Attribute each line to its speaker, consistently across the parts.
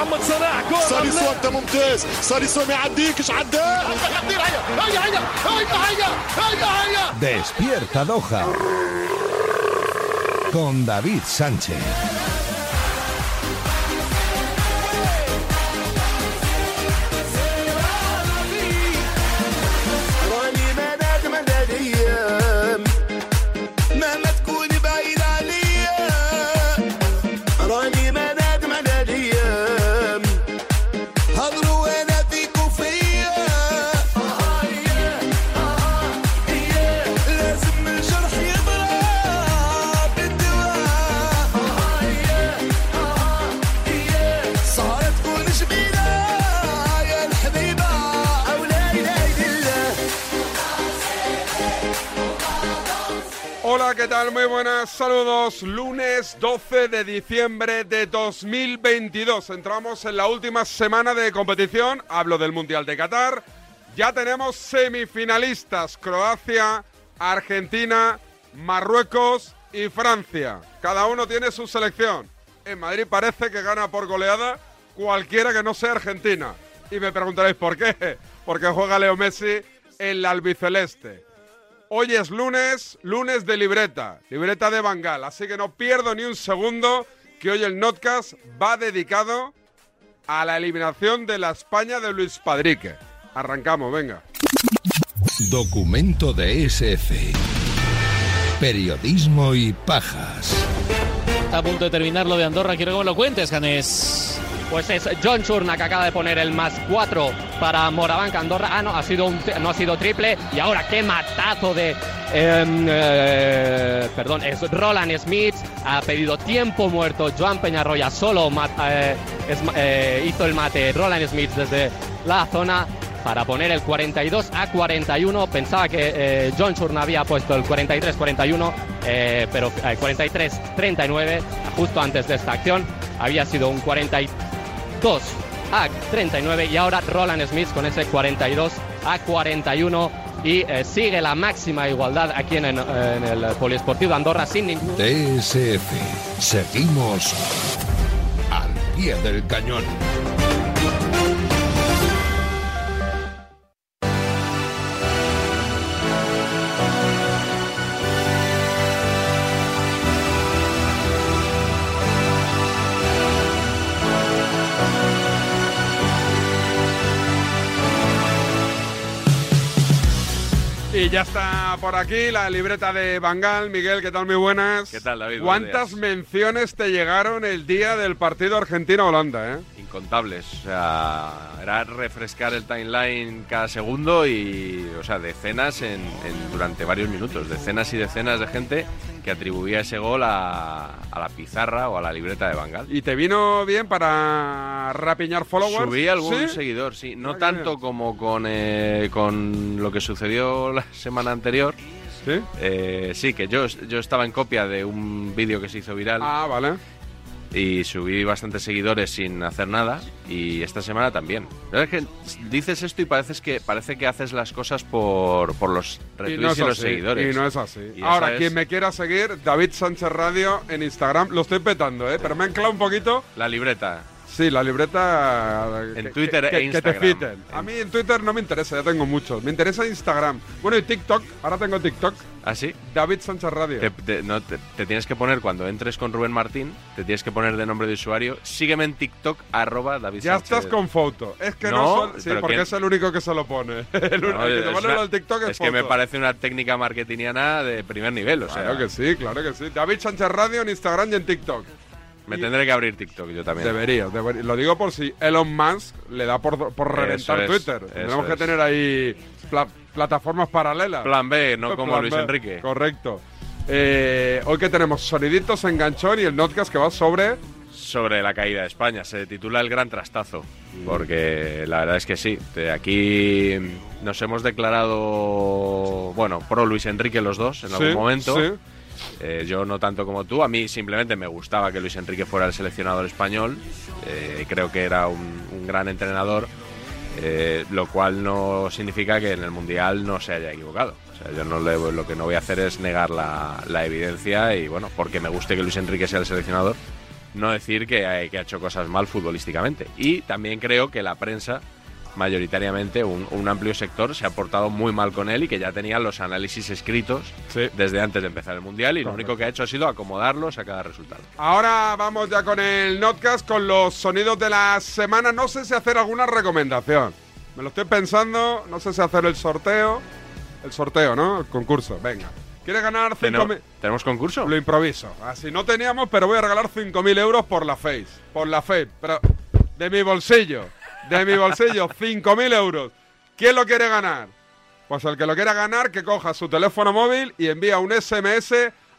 Speaker 1: محمد صلاح جول
Speaker 2: ساليسو انت ممتاز ساليسو ما يعديكش عداه
Speaker 1: هيا هيا هيا هيا هيا هيا
Speaker 3: Despierta Doha. Con David Sánchez.
Speaker 4: ¿Qué tal? Muy buenas, saludos. Lunes 12 de diciembre de 2022. Entramos en la última semana de competición. Hablo del Mundial de Qatar. Ya tenemos semifinalistas. Croacia, Argentina, Marruecos y Francia. Cada uno tiene su selección. En Madrid parece que gana por goleada cualquiera que no sea Argentina. Y me preguntaréis por qué. Porque juega Leo Messi en la albiceleste. Hoy es lunes, lunes de libreta, libreta de Bangal, así que no pierdo ni un segundo que hoy el Notcast va dedicado a la eliminación de la España de Luis Padrique. Arrancamos, venga.
Speaker 3: Documento de SF. Periodismo y pajas.
Speaker 5: Está a punto de terminar lo de Andorra. Quiero que me lo cuentes, Janes.
Speaker 6: Pues es John Churna que acaba de poner el más 4 para Morabanca Andorra. Ah, no, ha sido no ha sido triple. Y ahora qué matazo de. em, eh, perdón, es Roland Smith. Ha pedido tiempo muerto. Joan Peñarroya solo eh, eh, hizo el mate. Roland Smith desde la zona para poner el 42 a 41. Pensaba que John Churna había puesto el 43-41, eh, pero eh, 43-39 justo antes de esta acción. Había sido un 42 a 39 y ahora Roland Smith con ese 42 a 41 y eh, sigue la máxima igualdad aquí en, en- el Poliesportivo Andorra sin ningún...
Speaker 3: TSF. Seguimos al pie del cañón.
Speaker 4: Y ya está por aquí la libreta de Bangal. Miguel, ¿qué tal? Muy buenas.
Speaker 7: ¿Qué tal, David?
Speaker 4: ¿Cuántas menciones te llegaron el día del partido Argentina-Holanda, eh?
Speaker 7: Incontables. O sea, era refrescar el timeline cada segundo y, o sea, decenas en, en- durante varios minutos. Decenas y decenas de gente que atribuía ese gol a, a la pizarra o a la libreta de Bangal.
Speaker 4: ¿Y te vino bien para rapiñar followers?
Speaker 7: Subí algún
Speaker 4: ¿Sí?
Speaker 7: seguidor, sí. No
Speaker 4: Ah,
Speaker 7: tanto como con, eh, con lo que sucedió la semana anterior.
Speaker 4: ¿Sí?
Speaker 7: Eh, sí, que yo, yo estaba en copia de un vídeo que se hizo viral.
Speaker 4: Ah, vale.
Speaker 7: Y subí bastantes seguidores sin hacer nada y esta semana también. La verdad es que dices esto y pareces que parece que haces las cosas por, por los
Speaker 4: Y
Speaker 7: retweets y,
Speaker 4: no es
Speaker 7: los
Speaker 4: así,
Speaker 7: seguidores.
Speaker 4: Y no es así.
Speaker 7: Y
Speaker 4: Ahora,
Speaker 7: es
Speaker 4: quien me quiera seguir, David Sánchez Radio en Instagram. Lo estoy petando, ¿eh? Pero me han clavado un poquito.
Speaker 7: La libreta.
Speaker 4: Sí, la libreta.
Speaker 7: En
Speaker 4: que-
Speaker 7: Twitter
Speaker 4: que,
Speaker 7: e
Speaker 4: que te
Speaker 7: Instagram.
Speaker 4: A mí en Twitter no me interesa, ya tengo muchos. Me interesa Instagram. Bueno, y TikTok. Ahora tengo TikTok.
Speaker 7: ¿Ah, sí?
Speaker 4: David Sánchez Radio.
Speaker 7: Te, te- no, te- te tienes que poner cuando entres con Rubén Martín, te tienes que poner de nombre de usuario. Sígueme en TikTok, arroba David
Speaker 4: Ya
Speaker 7: Sánchez.
Speaker 4: estás con foto. Es que no,
Speaker 7: No,
Speaker 4: son- Sí, porque
Speaker 7: ¿quién?
Speaker 4: es el único que se lo pone. El, único
Speaker 7: No,
Speaker 4: el que te pone
Speaker 7: una-
Speaker 4: del TikTok es,
Speaker 7: es que me parece una técnica marketingiana de primer nivel. O sea,
Speaker 4: Claro que sí, claro que sí. David Sánchez Radio en Instagram y en TikTok.
Speaker 7: Me tendré que abrir TikTok yo también.
Speaker 4: Deberías, deberías. Lo digo por si Elon Musk le da por, por reventar
Speaker 7: es,
Speaker 4: Twitter. Tenemos que
Speaker 7: es.
Speaker 4: tener ahí pla- plataformas paralelas.
Speaker 7: Plan B, no como
Speaker 4: Plan
Speaker 7: Luis
Speaker 4: B.
Speaker 7: Enrique.
Speaker 4: Correcto. Eh, hoy que tenemos soniditos enganchón y el notcast que va sobre
Speaker 7: sobre la caída de España. Se titula El Gran Trastazo, porque la verdad es que sí. Aquí nos hemos declarado, bueno, pro Luis Enrique los dos en
Speaker 4: Sí,
Speaker 7: algún momento.
Speaker 4: sí.
Speaker 7: Eh, yo no tanto como tú. A mí simplemente me gustaba que Luis Enrique fuera el seleccionador español. Eh, creo que era un, gran entrenador, eh, lo cual no significa que en el Mundial no se haya equivocado. Yo no lo que no voy a hacer es negar la, evidencia y, bueno, porque me guste que Luis Enrique sea el seleccionador, no decir que ha hecho cosas mal futbolísticamente. Y también creo que la prensa, mayoritariamente, un, un amplio sector, se ha portado muy mal con él y que ya tenía los análisis escritos
Speaker 4: Sí.
Speaker 7: desde antes de empezar el Mundial y lo único que ha hecho ha sido acomodarlos a cada resultado.
Speaker 4: Ahora vamos ya con el Notcast, con los sonidos de la semana. No sé si hacer alguna recomendación. Me lo estoy pensando. No sé si hacer el sorteo. El sorteo, ¿no? El concurso. Venga. ¿Quieres ganar 5.000?
Speaker 7: ¿Tenemos, ¿Tenemos concurso?
Speaker 4: Lo improviso. Así no teníamos, pero voy a regalar 5.000 euros por la Face. Por la Face. Pero de mi bolsillo. De mi bolsillo. 5.000 euros. ¿Quién lo quiere ganar? Pues el que lo quiera ganar, que coja su teléfono móvil y envía un SMS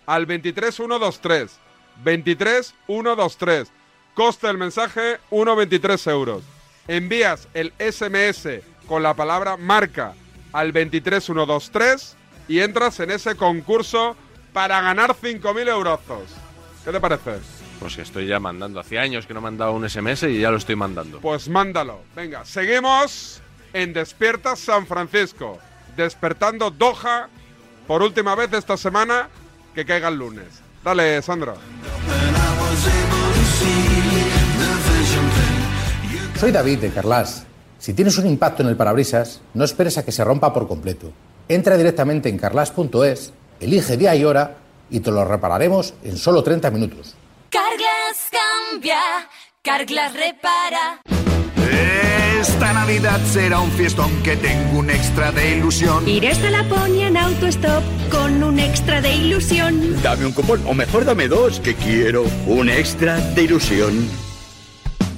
Speaker 4: al 23123. 23123. Coste del mensaje 1,23 euros. Envías el SMS con la palabra marca al 23123 y entras en ese concurso para ganar 5.000 euros. ¿Qué te parece?
Speaker 7: Pues que estoy ya mandando. Hacía años que no he mandado un SMS y ya lo estoy mandando.
Speaker 4: Pues mándalo. Venga, seguimos en Despierta San Francisco. Despertando Doha por última vez esta semana que caiga el lunes. Dale, Sandra.
Speaker 8: Soy David de Carlas. Si tienes un impacto en el parabrisas, no esperes a que se rompa por completo. Entra directamente en carlas.es, elige día y hora y te lo repararemos en solo 30 minutos.
Speaker 9: Carglass cambia, Carglass repara.
Speaker 2: Esta Navidad será un fiestón que tengo un extra de ilusión.
Speaker 9: Iré hasta Laponia en autostop con un extra de ilusión.
Speaker 10: Dame un cupón, o mejor dame dos, que quiero un extra de ilusión.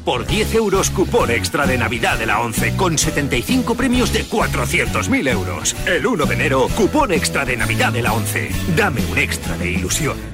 Speaker 11: Por 10 euros, cupón extra de Navidad de la 11 con 75 premios de 400.000 euros. El 1 de enero, cupón extra de Navidad de la 11. Dame un extra de ilusión.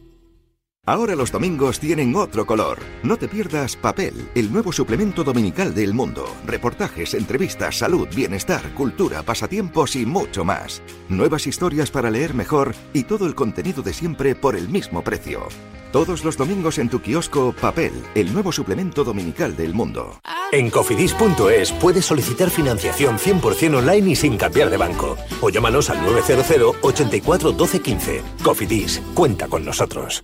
Speaker 12: Ahora los domingos tienen otro color. No te pierdas Papel, el nuevo suplemento dominical del mundo. Reportajes, entrevistas, salud, bienestar, cultura, pasatiempos y mucho más. Nuevas historias para leer mejor y todo el contenido de siempre por el mismo precio. Todos los domingos en tu kiosco Papel, el nuevo suplemento dominical del mundo.
Speaker 13: En cofidis.es puedes solicitar financiación 100% online y sin cambiar de banco. O llámanos al 900 84 12 15. Cofidis, cuenta con nosotros.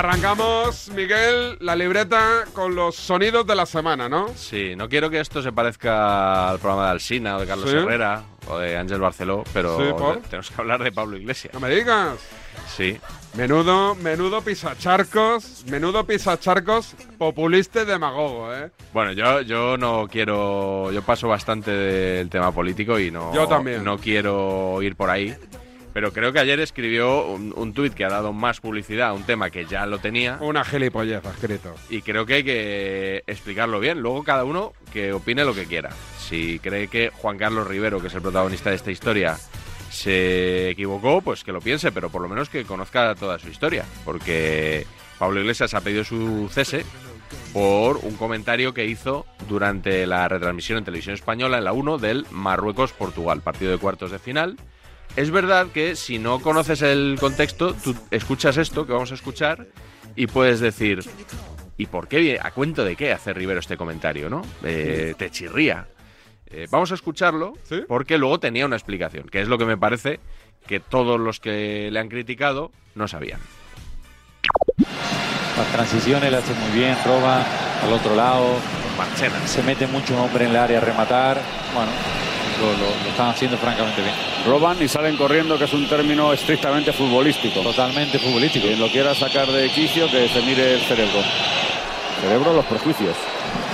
Speaker 4: arrancamos, Miguel, la libreta con los sonidos de la semana, ¿no?
Speaker 7: Sí, no quiero que esto se parezca al programa de Alsina o de Carlos
Speaker 4: Sí.
Speaker 7: Herrera o de Ángel Barceló, pero tenemos que hablar de Pablo Iglesias.
Speaker 4: No me digas.
Speaker 7: Sí.
Speaker 4: Menudo, menudo pisacharcos, menudo pisacharcos populista y demagogo, ¿eh?
Speaker 7: Bueno, yo, yo no quiero. Yo paso bastante del tema político y no.
Speaker 4: Yo también.
Speaker 7: No quiero ir por ahí. Pero creo que ayer escribió un, un tuit que ha dado más publicidad a un tema que ya lo tenía.
Speaker 4: Una gilipollez escrito.
Speaker 7: Y creo que hay que explicarlo bien. Luego cada uno que opine lo que quiera. Si cree que Juan Carlos Rivero, que es el protagonista de esta historia, se equivocó, pues que lo piense, pero por lo menos que conozca toda su historia. Porque Pablo Iglesias ha pedido su cese por un comentario que hizo durante la retransmisión en televisión española en la 1 del Marruecos-Portugal, partido de cuartos de final. Es verdad que si no conoces el contexto, tú escuchas esto que vamos a escuchar y puedes decir, ¿y por qué? ¿A cuento de qué hace Rivero este comentario? ¿no? Eh, te chirría. Eh, vamos a escucharlo porque luego tenía una explicación, que es lo que me parece que todos los que le han criticado no sabían.
Speaker 14: Las transiciones las hace muy bien, roba al otro lado,
Speaker 7: Marchena.
Speaker 14: Se mete mucho hombre en el área a rematar. Bueno, lo, lo- lo están haciendo francamente bien.
Speaker 15: Roban y salen corriendo, que es un término estrictamente futbolístico.
Speaker 14: Totalmente futbolístico.
Speaker 15: Quien lo quiera sacar de quicio, que se mire el cerebro. Cerebro, los prejuicios.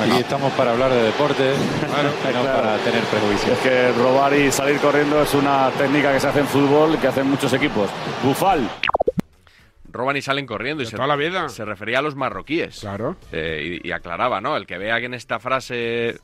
Speaker 14: Aquí estamos para hablar de deporte, no para tener prejuicios.
Speaker 15: Es que robar y salir corriendo es una técnica que se hace en fútbol, que hacen muchos equipos. Bufal.
Speaker 7: Roban y salen corriendo y se,
Speaker 4: toda la vida.
Speaker 7: se refería a los marroquíes.
Speaker 4: Claro.
Speaker 7: Eh, y, y aclaraba, ¿no? El que vea que en esta frase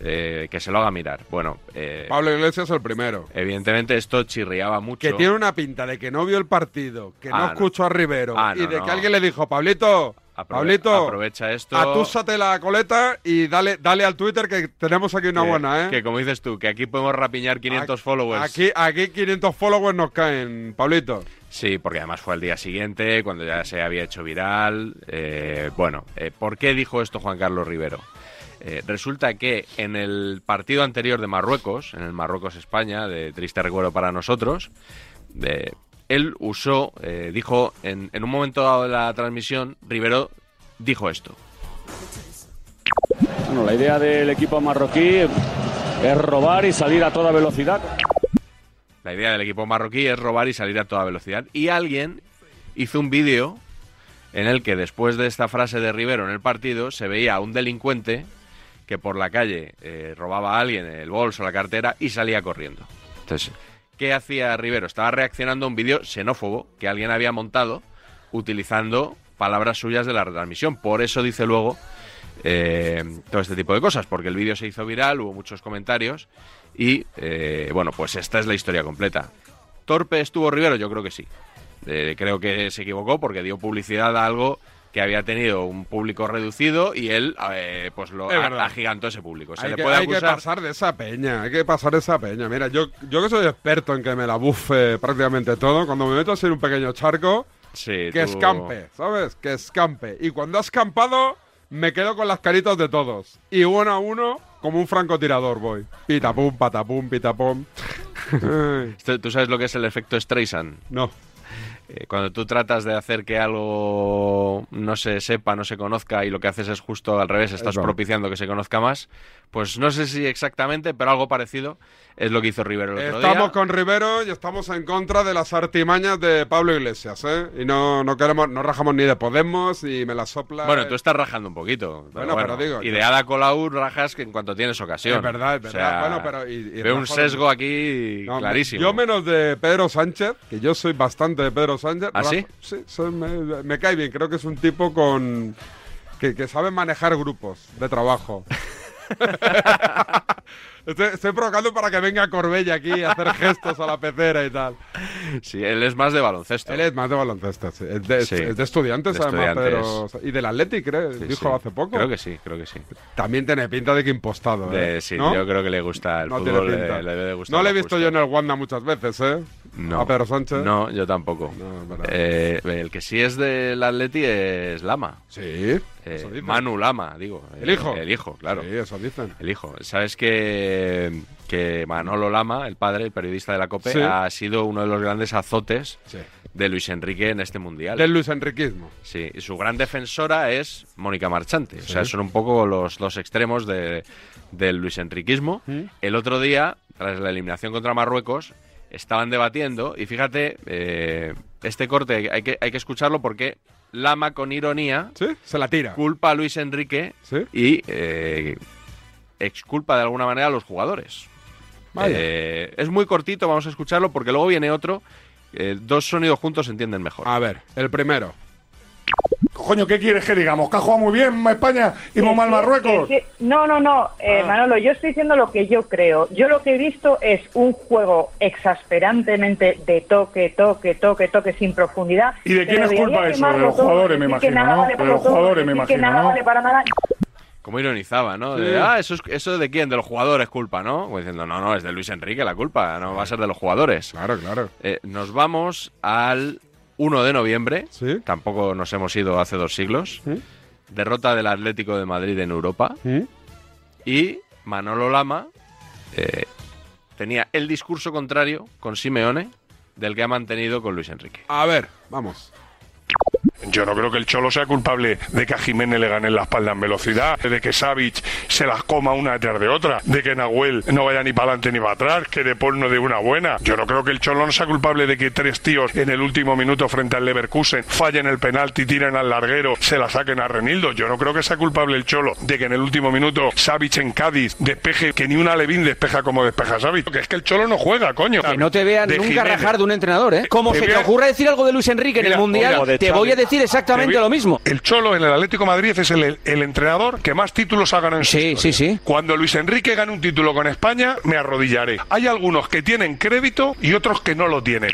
Speaker 7: eh, que se lo haga mirar. Bueno, eh,
Speaker 4: Pablo Iglesias el primero.
Speaker 7: evidentemente esto chirriaba mucho.
Speaker 4: Que tiene una pinta de que no vio el partido, que
Speaker 7: Ah,
Speaker 4: no
Speaker 7: no.
Speaker 4: escuchó a Rivero
Speaker 7: Ah,
Speaker 4: y
Speaker 7: no,
Speaker 4: de
Speaker 7: no.
Speaker 4: que alguien le dijo, Pablito,
Speaker 7: Aprove-
Speaker 4: Pablito,
Speaker 7: aprovecha esto.
Speaker 4: atúsate la coleta y dale, dale al Twitter que tenemos aquí una
Speaker 7: que-
Speaker 4: buena, ¿eh?
Speaker 7: Que como dices tú, que aquí podemos rapiñar 500 followers.
Speaker 4: Aquí, aquí 500 followers nos caen, Pablito.
Speaker 7: Sí, porque además fue al día siguiente, cuando ya se había hecho viral. Eh, bueno, eh, ¿por qué dijo esto Juan Carlos Rivero? Eh, resulta que en el partido anterior de Marruecos, en el Marruecos-España, de triste recuerdo para nosotros, de- él usó, eh, dijo, en, en un momento dado de la transmisión, Rivero dijo esto.
Speaker 15: Bueno, la idea del equipo marroquí es robar y salir a toda velocidad.
Speaker 7: La idea del equipo marroquí es robar y salir a toda velocidad. Y alguien hizo un vídeo en el que después de esta frase de Rivero en el partido se veía a un delincuente que por la calle eh, robaba a alguien el bolso, la cartera y salía corriendo. Entonces, ¿qué hacía Rivero? Estaba reaccionando a un vídeo xenófobo que alguien había montado utilizando palabras suyas de la retransmisión. Por eso dice luego eh, todo este tipo de cosas, porque el vídeo se hizo viral, hubo muchos comentarios y, eh, bueno, pues esta es la historia completa. ¿Torpe estuvo Rivero? Yo creo que sí. Creo que se equivocó porque dio publicidad a algo que había tenido un público reducido y él, eh, pues lo
Speaker 4: Es
Speaker 7: a- agigantó ese público. Se
Speaker 4: hay
Speaker 7: le
Speaker 4: que,
Speaker 7: puede
Speaker 4: hay que
Speaker 7: acusar...
Speaker 4: pasar de esa peña, hay que pasar de esa peña. Mira, yo, yo que soy experto en que me la bufe prácticamente todo, cuando me meto así en un pequeño charco,
Speaker 7: Sí,
Speaker 4: que
Speaker 7: tú-
Speaker 4: escampe, ¿sabes? Que escampe. Y cuando ha escampado, me quedo con las caritas de todos. Y uno a uno, como un francotirador voy. Pitapum, patapum, pitapum.
Speaker 7: ¿Tú sabes lo que es el efecto Streisand?
Speaker 4: No.
Speaker 7: Eh, cuando tú tratas de hacer que algo no se sepa, no se conozca y lo que haces es justo al revés, estás propiciando que se conozca más, pues no sé si exactamente, pero algo parecido es lo que hizo Rivero el otro
Speaker 4: Estamos
Speaker 7: día.
Speaker 4: con Rivero y estamos en contra de las artimañas de Pablo Iglesias, ¿eh? Y no, no queremos, no rajamos ni de Podemos y me la sopla.
Speaker 7: Bueno, tú estás rajando un poquito. pero
Speaker 4: Bueno, pero digo,
Speaker 7: Y de Ada Colau rajas que en cuanto tienes ocasión.
Speaker 4: Es verdad, es
Speaker 7: O
Speaker 4: verdad.
Speaker 7: sea,
Speaker 4: Bueno, pero y- y
Speaker 7: veo un sesgo aquí
Speaker 4: No,
Speaker 7: clarísimo.
Speaker 4: Yo menos de Pedro Sánchez, que yo soy bastante de Pedro Sánchez.
Speaker 7: ¿Ah, sí?
Speaker 4: Sí, soy- me, me cae bien. Creo que es un tipo con que, que sabe manejar grupos de trabajo. estoy, estoy provocando para que venga Corbella aquí a hacer gestos a la pecera y tal.
Speaker 7: Sí, él es más de baloncesto.
Speaker 4: Él es más de baloncesto, sí. Es de,
Speaker 7: Sí.
Speaker 4: es de estudiantes,
Speaker 7: De
Speaker 4: además,
Speaker 7: estudiantes.
Speaker 4: pero... Y del Atleti, creo,
Speaker 7: Sí,
Speaker 4: dijo hace poco.
Speaker 7: Creo que sí, creo que sí.
Speaker 4: También tiene pinta de que impostado,
Speaker 7: De-
Speaker 4: ¿eh?
Speaker 7: sí,
Speaker 4: ¿No?
Speaker 7: yo creo que le gusta el
Speaker 4: No tiene
Speaker 7: fútbol,
Speaker 4: pinta.
Speaker 7: le, le debe gustar
Speaker 4: No le he visto yo en el Wanda muchas veces, ¿eh?
Speaker 7: No,
Speaker 4: A Pedro Sánchez.
Speaker 7: No, yo tampoco. Eh, el que sí es del Atleti es Lama.
Speaker 4: Sí.
Speaker 7: Eh. Manu Lama, digo.
Speaker 4: ¿El hijo?
Speaker 7: El hijo, claro.
Speaker 4: Sí, eso dicen.
Speaker 7: El hijo. ¿Sabes que, que Manolo Lama, el padre, el periodista de la COPE,
Speaker 4: Sí.
Speaker 7: ha sido uno de los grandes azotes
Speaker 4: Sí.
Speaker 7: de Luis Enrique en este mundial?
Speaker 4: Del Luis Enriquismo.
Speaker 7: Sí, y su gran defensora es Mónica Marchante. O sea, son un poco los dos extremos de, del Luis Enriquismo. El otro día, tras la eliminación contra Marruecos, estaban debatiendo y fíjate, eh, este corte hay que, hay que escucharlo porque Lama con ironía
Speaker 4: se la tira.
Speaker 7: culpa a Luis Enrique y eh, exculpa de alguna manera a los jugadores.
Speaker 4: Vaya.
Speaker 7: Eh, es muy cortito, vamos a escucharlo porque luego viene otro. eh, dos sonidos juntos se entienden mejor.
Speaker 4: A ver, el primero.
Speaker 1: Coño, ¿qué quieres que digamos? ¿Que ha jugado muy bien España y muy mal Marruecos?
Speaker 16: No, no, no, eh,
Speaker 1: Ah.
Speaker 16: Manolo, yo estoy diciendo lo que yo creo. Yo lo que he visto es un juego exasperantemente de toque, toque, toque, toque sin profundidad.
Speaker 1: ¿Y de quién es culpa eso? De los jugadores, me imagino, ¿no?
Speaker 16: vale
Speaker 1: De los jugadores, me imagino,
Speaker 16: nada
Speaker 1: ¿no?
Speaker 16: vale para nada.
Speaker 7: Como ironizaba, ¿no? De,
Speaker 4: Sí.
Speaker 7: ah, eso, es, eso de quién, de los jugadores culpa, ¿no? Como diciendo, no, no, es de Luis Enrique la culpa, no va a ser de los jugadores.
Speaker 4: Claro, claro.
Speaker 7: Eh, nos vamos al 1 de noviembre, tampoco nos hemos ido hace dos siglos, derrota del Atlético de Madrid en Europa, y Manolo Lama eh, tenía el discurso contrario con Simeone del que ha mantenido con Luis Enrique.
Speaker 4: A ver, vamos.
Speaker 1: Yo no creo que el Cholo sea culpable de que a Jiménez le gane la espalda en velocidad, de que Savic se las coma una detrás de otra, de que Nahuel no vaya ni para adelante ni para atrás, que De Paul no dé una buena. Yo no creo que el Cholo no sea culpable de que tres tíos en el último minuto frente al Leverkusen fallen el penalti, tiren al larguero, se la saquen a Renildo. Yo no creo que sea culpable el Cholo de que en el último minuto Savic en Cádiz despeje, que ni una Levín despeja como despeja Savic. Que es que el Cholo no juega, coño.
Speaker 2: Que no te vean nunca
Speaker 1: Jiménez.
Speaker 2: rajar de un entrenador, ¿eh? Como
Speaker 1: Te
Speaker 2: se te ocurra decir algo de Luis Enrique en el Mundial, te voy a decir exactamente lo mismo.
Speaker 1: El Cholo en el Atlético de Madrid es el, el entrenador que más títulos ha ganado en su
Speaker 2: Sí, sí, sí.
Speaker 1: Cuando Luis Enrique gane un título con España, me arrodillaré. Hay algunos que tienen crédito y otros que no lo tienen.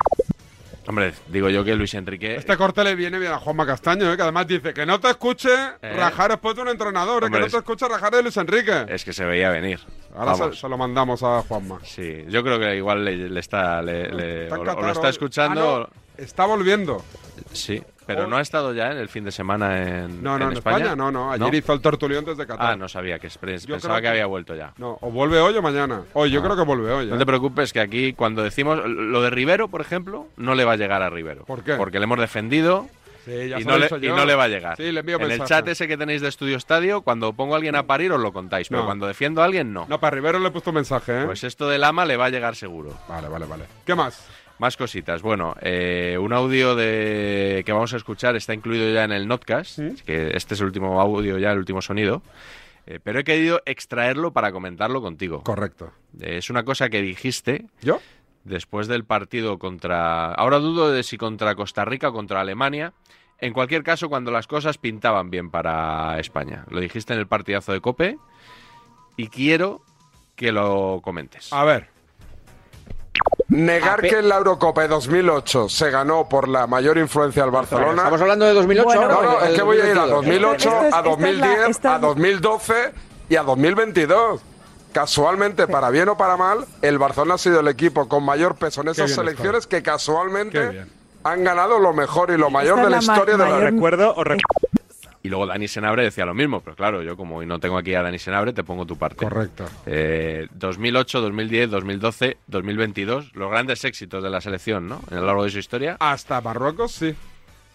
Speaker 7: Hombre, digo yo que Luis Enrique.
Speaker 4: Este corte le viene bien a Juanma Castaño, ¿eh? que además dice que no te escuche rajar después de un entrenador, ¿eh?
Speaker 7: Hombre,
Speaker 4: que no te escuche rajar de Luis Enrique.
Speaker 7: Es que se veía venir.
Speaker 4: Ahora se,
Speaker 7: Vamos.
Speaker 4: se lo mandamos a Juanma.
Speaker 7: Sí, yo creo que igual le, le está. le- le-
Speaker 4: Está en
Speaker 7: o, lo- o
Speaker 4: Qatar
Speaker 7: lo está escuchando.
Speaker 4: Ah, no, está volviendo.
Speaker 7: Sí, pero no ha estado ya en el fin de semana en,
Speaker 4: No, no, en,
Speaker 7: España.
Speaker 4: España, no, no. Ayer hizo el tertulión desde Qatar.
Speaker 7: Ah, no sabía que pens-
Speaker 4: Yo
Speaker 7: pensaba que,
Speaker 4: que-
Speaker 7: había vuelto ya.
Speaker 4: No, o vuelve hoy o mañana. Hoy, yo
Speaker 7: Ah.
Speaker 4: creo que vuelve hoy.
Speaker 7: No
Speaker 4: ¿eh?
Speaker 7: te preocupes que aquí cuando decimos lo de Rivero, por ejemplo, no le va a llegar a Rivero.
Speaker 4: ¿Por qué?
Speaker 7: Porque le hemos defendido
Speaker 4: Sí, ya
Speaker 7: y, no le, y no le va a llegar.
Speaker 4: Sí, le envío
Speaker 7: en el
Speaker 4: mensaje.
Speaker 7: chat ese que tenéis de Estudio Estadio, cuando pongo a alguien a parir os lo contáis, pero
Speaker 4: No.
Speaker 7: cuando defiendo a alguien no.
Speaker 4: No, para Rivero le he puesto un mensaje, ¿eh?
Speaker 7: Pues esto del ama le va a llegar seguro.
Speaker 4: Vale, vale, vale. ¿Qué más?
Speaker 7: Más cositas. Bueno, eh, un audio de que vamos a escuchar está incluido ya en el Notcast, que este es el último audio ya, el último sonido. eh, pero he querido extraerlo para comentarlo contigo.
Speaker 4: Correcto.
Speaker 7: Eh, es una cosa que dijiste.
Speaker 4: ¿Yo?
Speaker 7: Después del partido contra. Ahora dudo de si contra Costa Rica o contra Alemania. En cualquier caso, cuando las cosas pintaban bien para España. Lo dijiste en el partidazo de Cope. Y quiero que lo comentes.
Speaker 4: A ver. Negar
Speaker 7: Ape-
Speaker 4: que en la Eurocopa de 2008 se ganó por la mayor influencia del Barcelona.
Speaker 2: Estamos hablando de 2008
Speaker 4: Bueno,
Speaker 2: ahora,
Speaker 4: no, no, es que voy a ir a
Speaker 2: 2022.
Speaker 4: 2008,
Speaker 2: Esto es-
Speaker 4: a
Speaker 2: esta es la-
Speaker 4: 2010,
Speaker 2: esta es-
Speaker 4: a 2012 y a 2022. Casualmente, para bien o para mal, el Barcelona ha sido el equipo con mayor peso en esas selecciones que casualmente han ganado lo mejor y lo mayor
Speaker 17: Esta
Speaker 4: de la,
Speaker 17: la
Speaker 4: historia de la
Speaker 17: mayor- Recuerdo, o
Speaker 7: Y luego Dani Senabre decía lo mismo, pero claro, yo como hoy no tengo aquí a Dani Senabre, te pongo tu parte.
Speaker 4: Correcto.
Speaker 7: Eh, 2008, 2010, 2012, 2022, los grandes éxitos de la selección, ¿no? En lo largo de su historia.
Speaker 4: Hasta Marruecos, sí.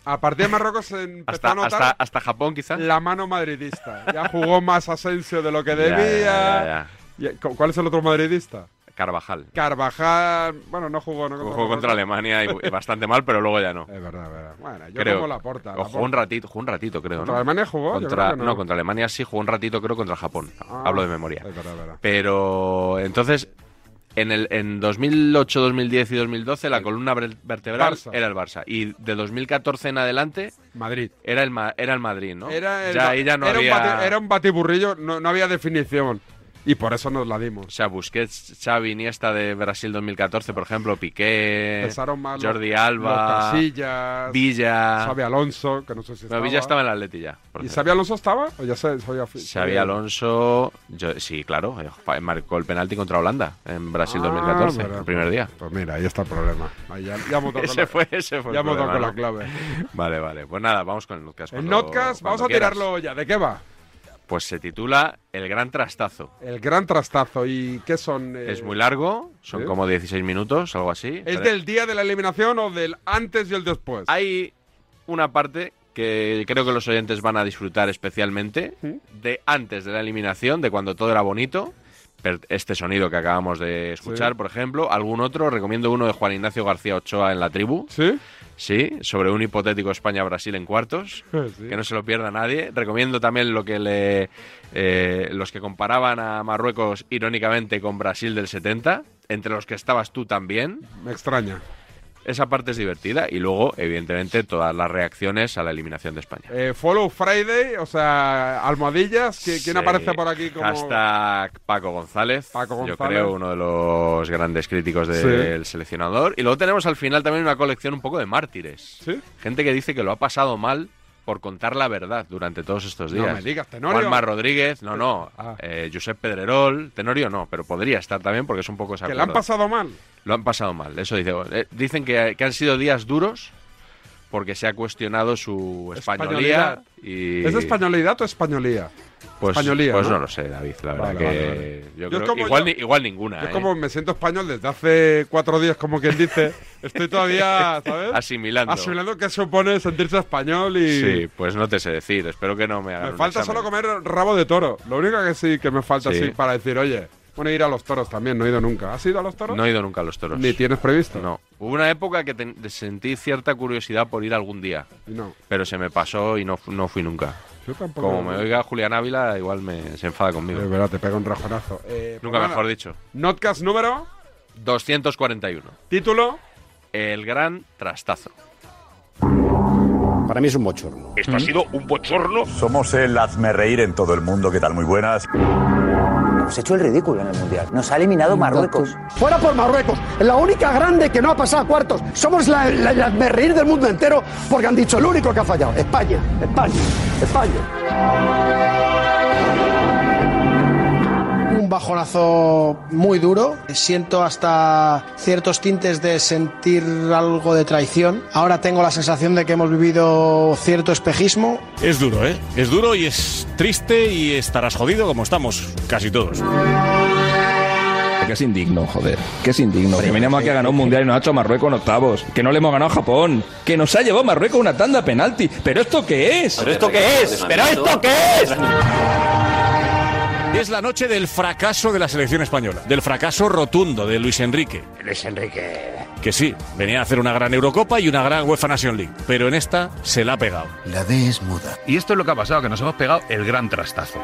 Speaker 4: A partir de Marruecos se empezó
Speaker 7: Hasta,
Speaker 4: a notar
Speaker 7: hasta, hasta Japón, quizá.
Speaker 4: la mano madridista. Ya jugó más Asensio de lo que debía.
Speaker 7: ya, ya,
Speaker 4: ¿Cuál es el otro madridista?
Speaker 7: Carvajal.
Speaker 4: Carvajal. Bueno, no jugó. No
Speaker 7: Jugó contra Alemania y, y bastante mal, pero luego ya no.
Speaker 4: Es verdad, es verdad. Bueno, yo
Speaker 7: creo.
Speaker 4: la porta.
Speaker 7: O jugó un ratito, jugó un ratito, creo,
Speaker 4: ¿Contra
Speaker 7: ¿no?
Speaker 4: Alemania jugó?
Speaker 7: Contra,
Speaker 4: no.
Speaker 7: contra Alemania sí, jugó un ratito, creo, contra Japón.
Speaker 4: Ah,
Speaker 7: Hablo de memoria.
Speaker 4: es verdad, es verdad.
Speaker 7: Pero entonces, en, el, en 2008, 2010 y 2012, la columna ver- vertebral
Speaker 4: Barça.
Speaker 7: era el Barça. Y de 2014 en adelante,
Speaker 4: Madrid.
Speaker 7: era el, era el Madrid, ¿no?
Speaker 4: Era, el
Speaker 7: ya
Speaker 4: ba-
Speaker 7: ahí ya no
Speaker 4: era,
Speaker 7: había...
Speaker 4: un era un batiburrillo, no, no había definición. Y por eso nos la dimos.
Speaker 7: O sea, Busquets, Xavi, Iniesta de Brasil 2014, por ejemplo, Piqué,
Speaker 4: más
Speaker 7: Jordi Alba,
Speaker 4: Casillas,
Speaker 7: Villa...
Speaker 4: Xavi Alonso, que no sé si
Speaker 7: No,
Speaker 4: estaba.
Speaker 7: Villa estaba en el Atleti ya.
Speaker 4: ¿Y. Xavi Alonso estaba? ¿O ya se, se había fi-
Speaker 7: Xavi Alonso, yo- sí, claro, eh, marcó el penalti contra Holanda en Brasil
Speaker 4: Ah,
Speaker 7: 2014,
Speaker 4: verdad.
Speaker 7: el primer día.
Speaker 4: Pues mira, ahí está el problema. Ahí ya, ya hemos
Speaker 7: ese
Speaker 4: la-
Speaker 7: fue, ese fue
Speaker 4: Ya hemos dado con la
Speaker 7: ¿no?
Speaker 4: clave.
Speaker 7: Vale, vale. Pues nada, vamos con el Notcast.
Speaker 4: El Notcast, vamos a
Speaker 7: quieras.
Speaker 4: tirarlo ya. ¿De qué va?
Speaker 7: Pues se titula El Gran Trastazo.
Speaker 4: El gran trastazo. ¿Y qué son? eh?
Speaker 7: Es muy largo, son
Speaker 4: ¿sí?
Speaker 7: como 16 minutos, algo así.
Speaker 4: ¿Es del día de la eliminación o del antes y el después?
Speaker 7: Hay una parte que creo que los oyentes van a disfrutar especialmente de antes de la eliminación, de cuando todo era bonito. Este sonido que acabamos de escuchar,
Speaker 4: Sí.
Speaker 7: por ejemplo. Algún otro, recomiendo uno de Juan Ignacio García Ochoa en la tribu.
Speaker 4: ¿Sí?
Speaker 7: Sí, sobre un hipotético España-Brasil en cuartos.
Speaker 4: Sí.
Speaker 7: Que no se lo pierda nadie. Recomiendo también lo que le. eh, los que comparaban a Marruecos irónicamente con Brasil del 70, entre los que estabas tú también.
Speaker 4: Me extraña.
Speaker 7: Esa parte es divertida y luego, evidentemente, todas las reacciones a la eliminación de España.
Speaker 4: Eh, Follow Friday, o sea, almohadillas. ¿Qui- ¿Quién
Speaker 7: Sí.
Speaker 4: aparece por aquí como...?
Speaker 7: Hashtag Paco González.
Speaker 4: Paco
Speaker 7: Yo
Speaker 4: González.
Speaker 7: creo uno de los grandes críticos del seleccionador. Y luego tenemos al final también una colección un poco de mártires. Gente que dice que lo ha pasado mal por contar la verdad durante todos estos
Speaker 4: No
Speaker 7: días.
Speaker 4: me digas, Tenorio.
Speaker 7: Juanma Rodríguez, no, no.
Speaker 4: Ah.
Speaker 7: Eh, Josep Pedrerol, Tenorio no, pero podría estar también porque es un poco esa
Speaker 4: ¿Que le han pasado mal?
Speaker 7: Lo han pasado mal, eso dice. Eh, dicen que, que han sido días duros porque se ha cuestionado su españolía.
Speaker 4: Españolidad.
Speaker 7: Y...
Speaker 4: ¿Es españolidad o españolía?
Speaker 7: Pues,
Speaker 4: Españolía,
Speaker 7: pues
Speaker 4: ¿no?
Speaker 7: ¿no? lo sé, David, la verdad
Speaker 4: Vale,
Speaker 7: que
Speaker 4: vale, vale.
Speaker 7: yo
Speaker 4: Yo
Speaker 7: creo igual,
Speaker 4: yo-
Speaker 7: igual ninguna.
Speaker 4: Yo
Speaker 7: ¿eh?
Speaker 4: como me siento español desde hace cuatro días, como quien dice, estoy todavía, ¿sabes?
Speaker 7: Asimilando.
Speaker 4: Asimilando qué supone sentirse español y...
Speaker 7: Sí, pues no te sé decir. Espero que no me hagan
Speaker 4: Me falta solo comer rabo de toro. Lo único que sí que me falta
Speaker 7: Sí.
Speaker 4: para decir, oye, bueno, ir a los toros también, no he ido nunca. ¿Has ido a los toros?
Speaker 7: No he ido nunca a los toros.
Speaker 4: Ni tienes previsto.
Speaker 7: No. Hubo una época que sentí cierta curiosidad por ir algún día.
Speaker 4: No.
Speaker 7: Pero se me pasó y no, no fui nunca.
Speaker 4: Yo tampoco.
Speaker 7: Como me oiga Julián Ávila, igual me, se enfada conmigo.
Speaker 4: Es verdad, te pega un rajonazo. Eh,
Speaker 7: Nunca mejor
Speaker 4: nada.
Speaker 7: dicho.
Speaker 4: Notcast número,
Speaker 7: 241.
Speaker 4: título.
Speaker 7: El gran trastazo.
Speaker 17: Para mí es un bochorno.
Speaker 18: Esto ha sido un bochorno.
Speaker 19: Somos el hazme reír en todo el mundo. ¿Qué tal? Muy buenas.
Speaker 20: Hemos hecho el ridículo en el Mundial. Nos ha eliminado Marruecos.
Speaker 21: Fuera por Marruecos, la única grande que no ha pasado a cuartos. Somos la, la, reír del mundo entero porque han dicho el único que ha fallado. España, España, España.
Speaker 22: Bajonazo muy duro. Siento hasta ciertos tintes de sentir algo de traición. Ahora tengo la sensación de que hemos vivido cierto espejismo.
Speaker 23: Es duro, ¿eh? Es duro y es triste y estarás jodido como estamos casi todos.
Speaker 24: Que es indigno, joder. Que es indigno. Que venimos aquí a ganar un mundial y nos ha hecho Marruecos en octavos. Que no le hemos ganado a Japón. Que nos ha llevado Marruecos una tanda penalti. ¿Pero esto qué es? ¿Pero esto qué es?
Speaker 23: ¿Pero esto qué es? Es la noche del fracaso de la selección española. Del fracaso rotundo de Luis Enrique.
Speaker 18: Luis Enrique.
Speaker 23: Que sí, venía a hacer una gran Eurocopa y una gran UEFA Nation League. Pero en esta se la ha pegado.
Speaker 18: La D es muda. Y esto es lo que ha pasado, que nos hemos pegado el gran trastazo.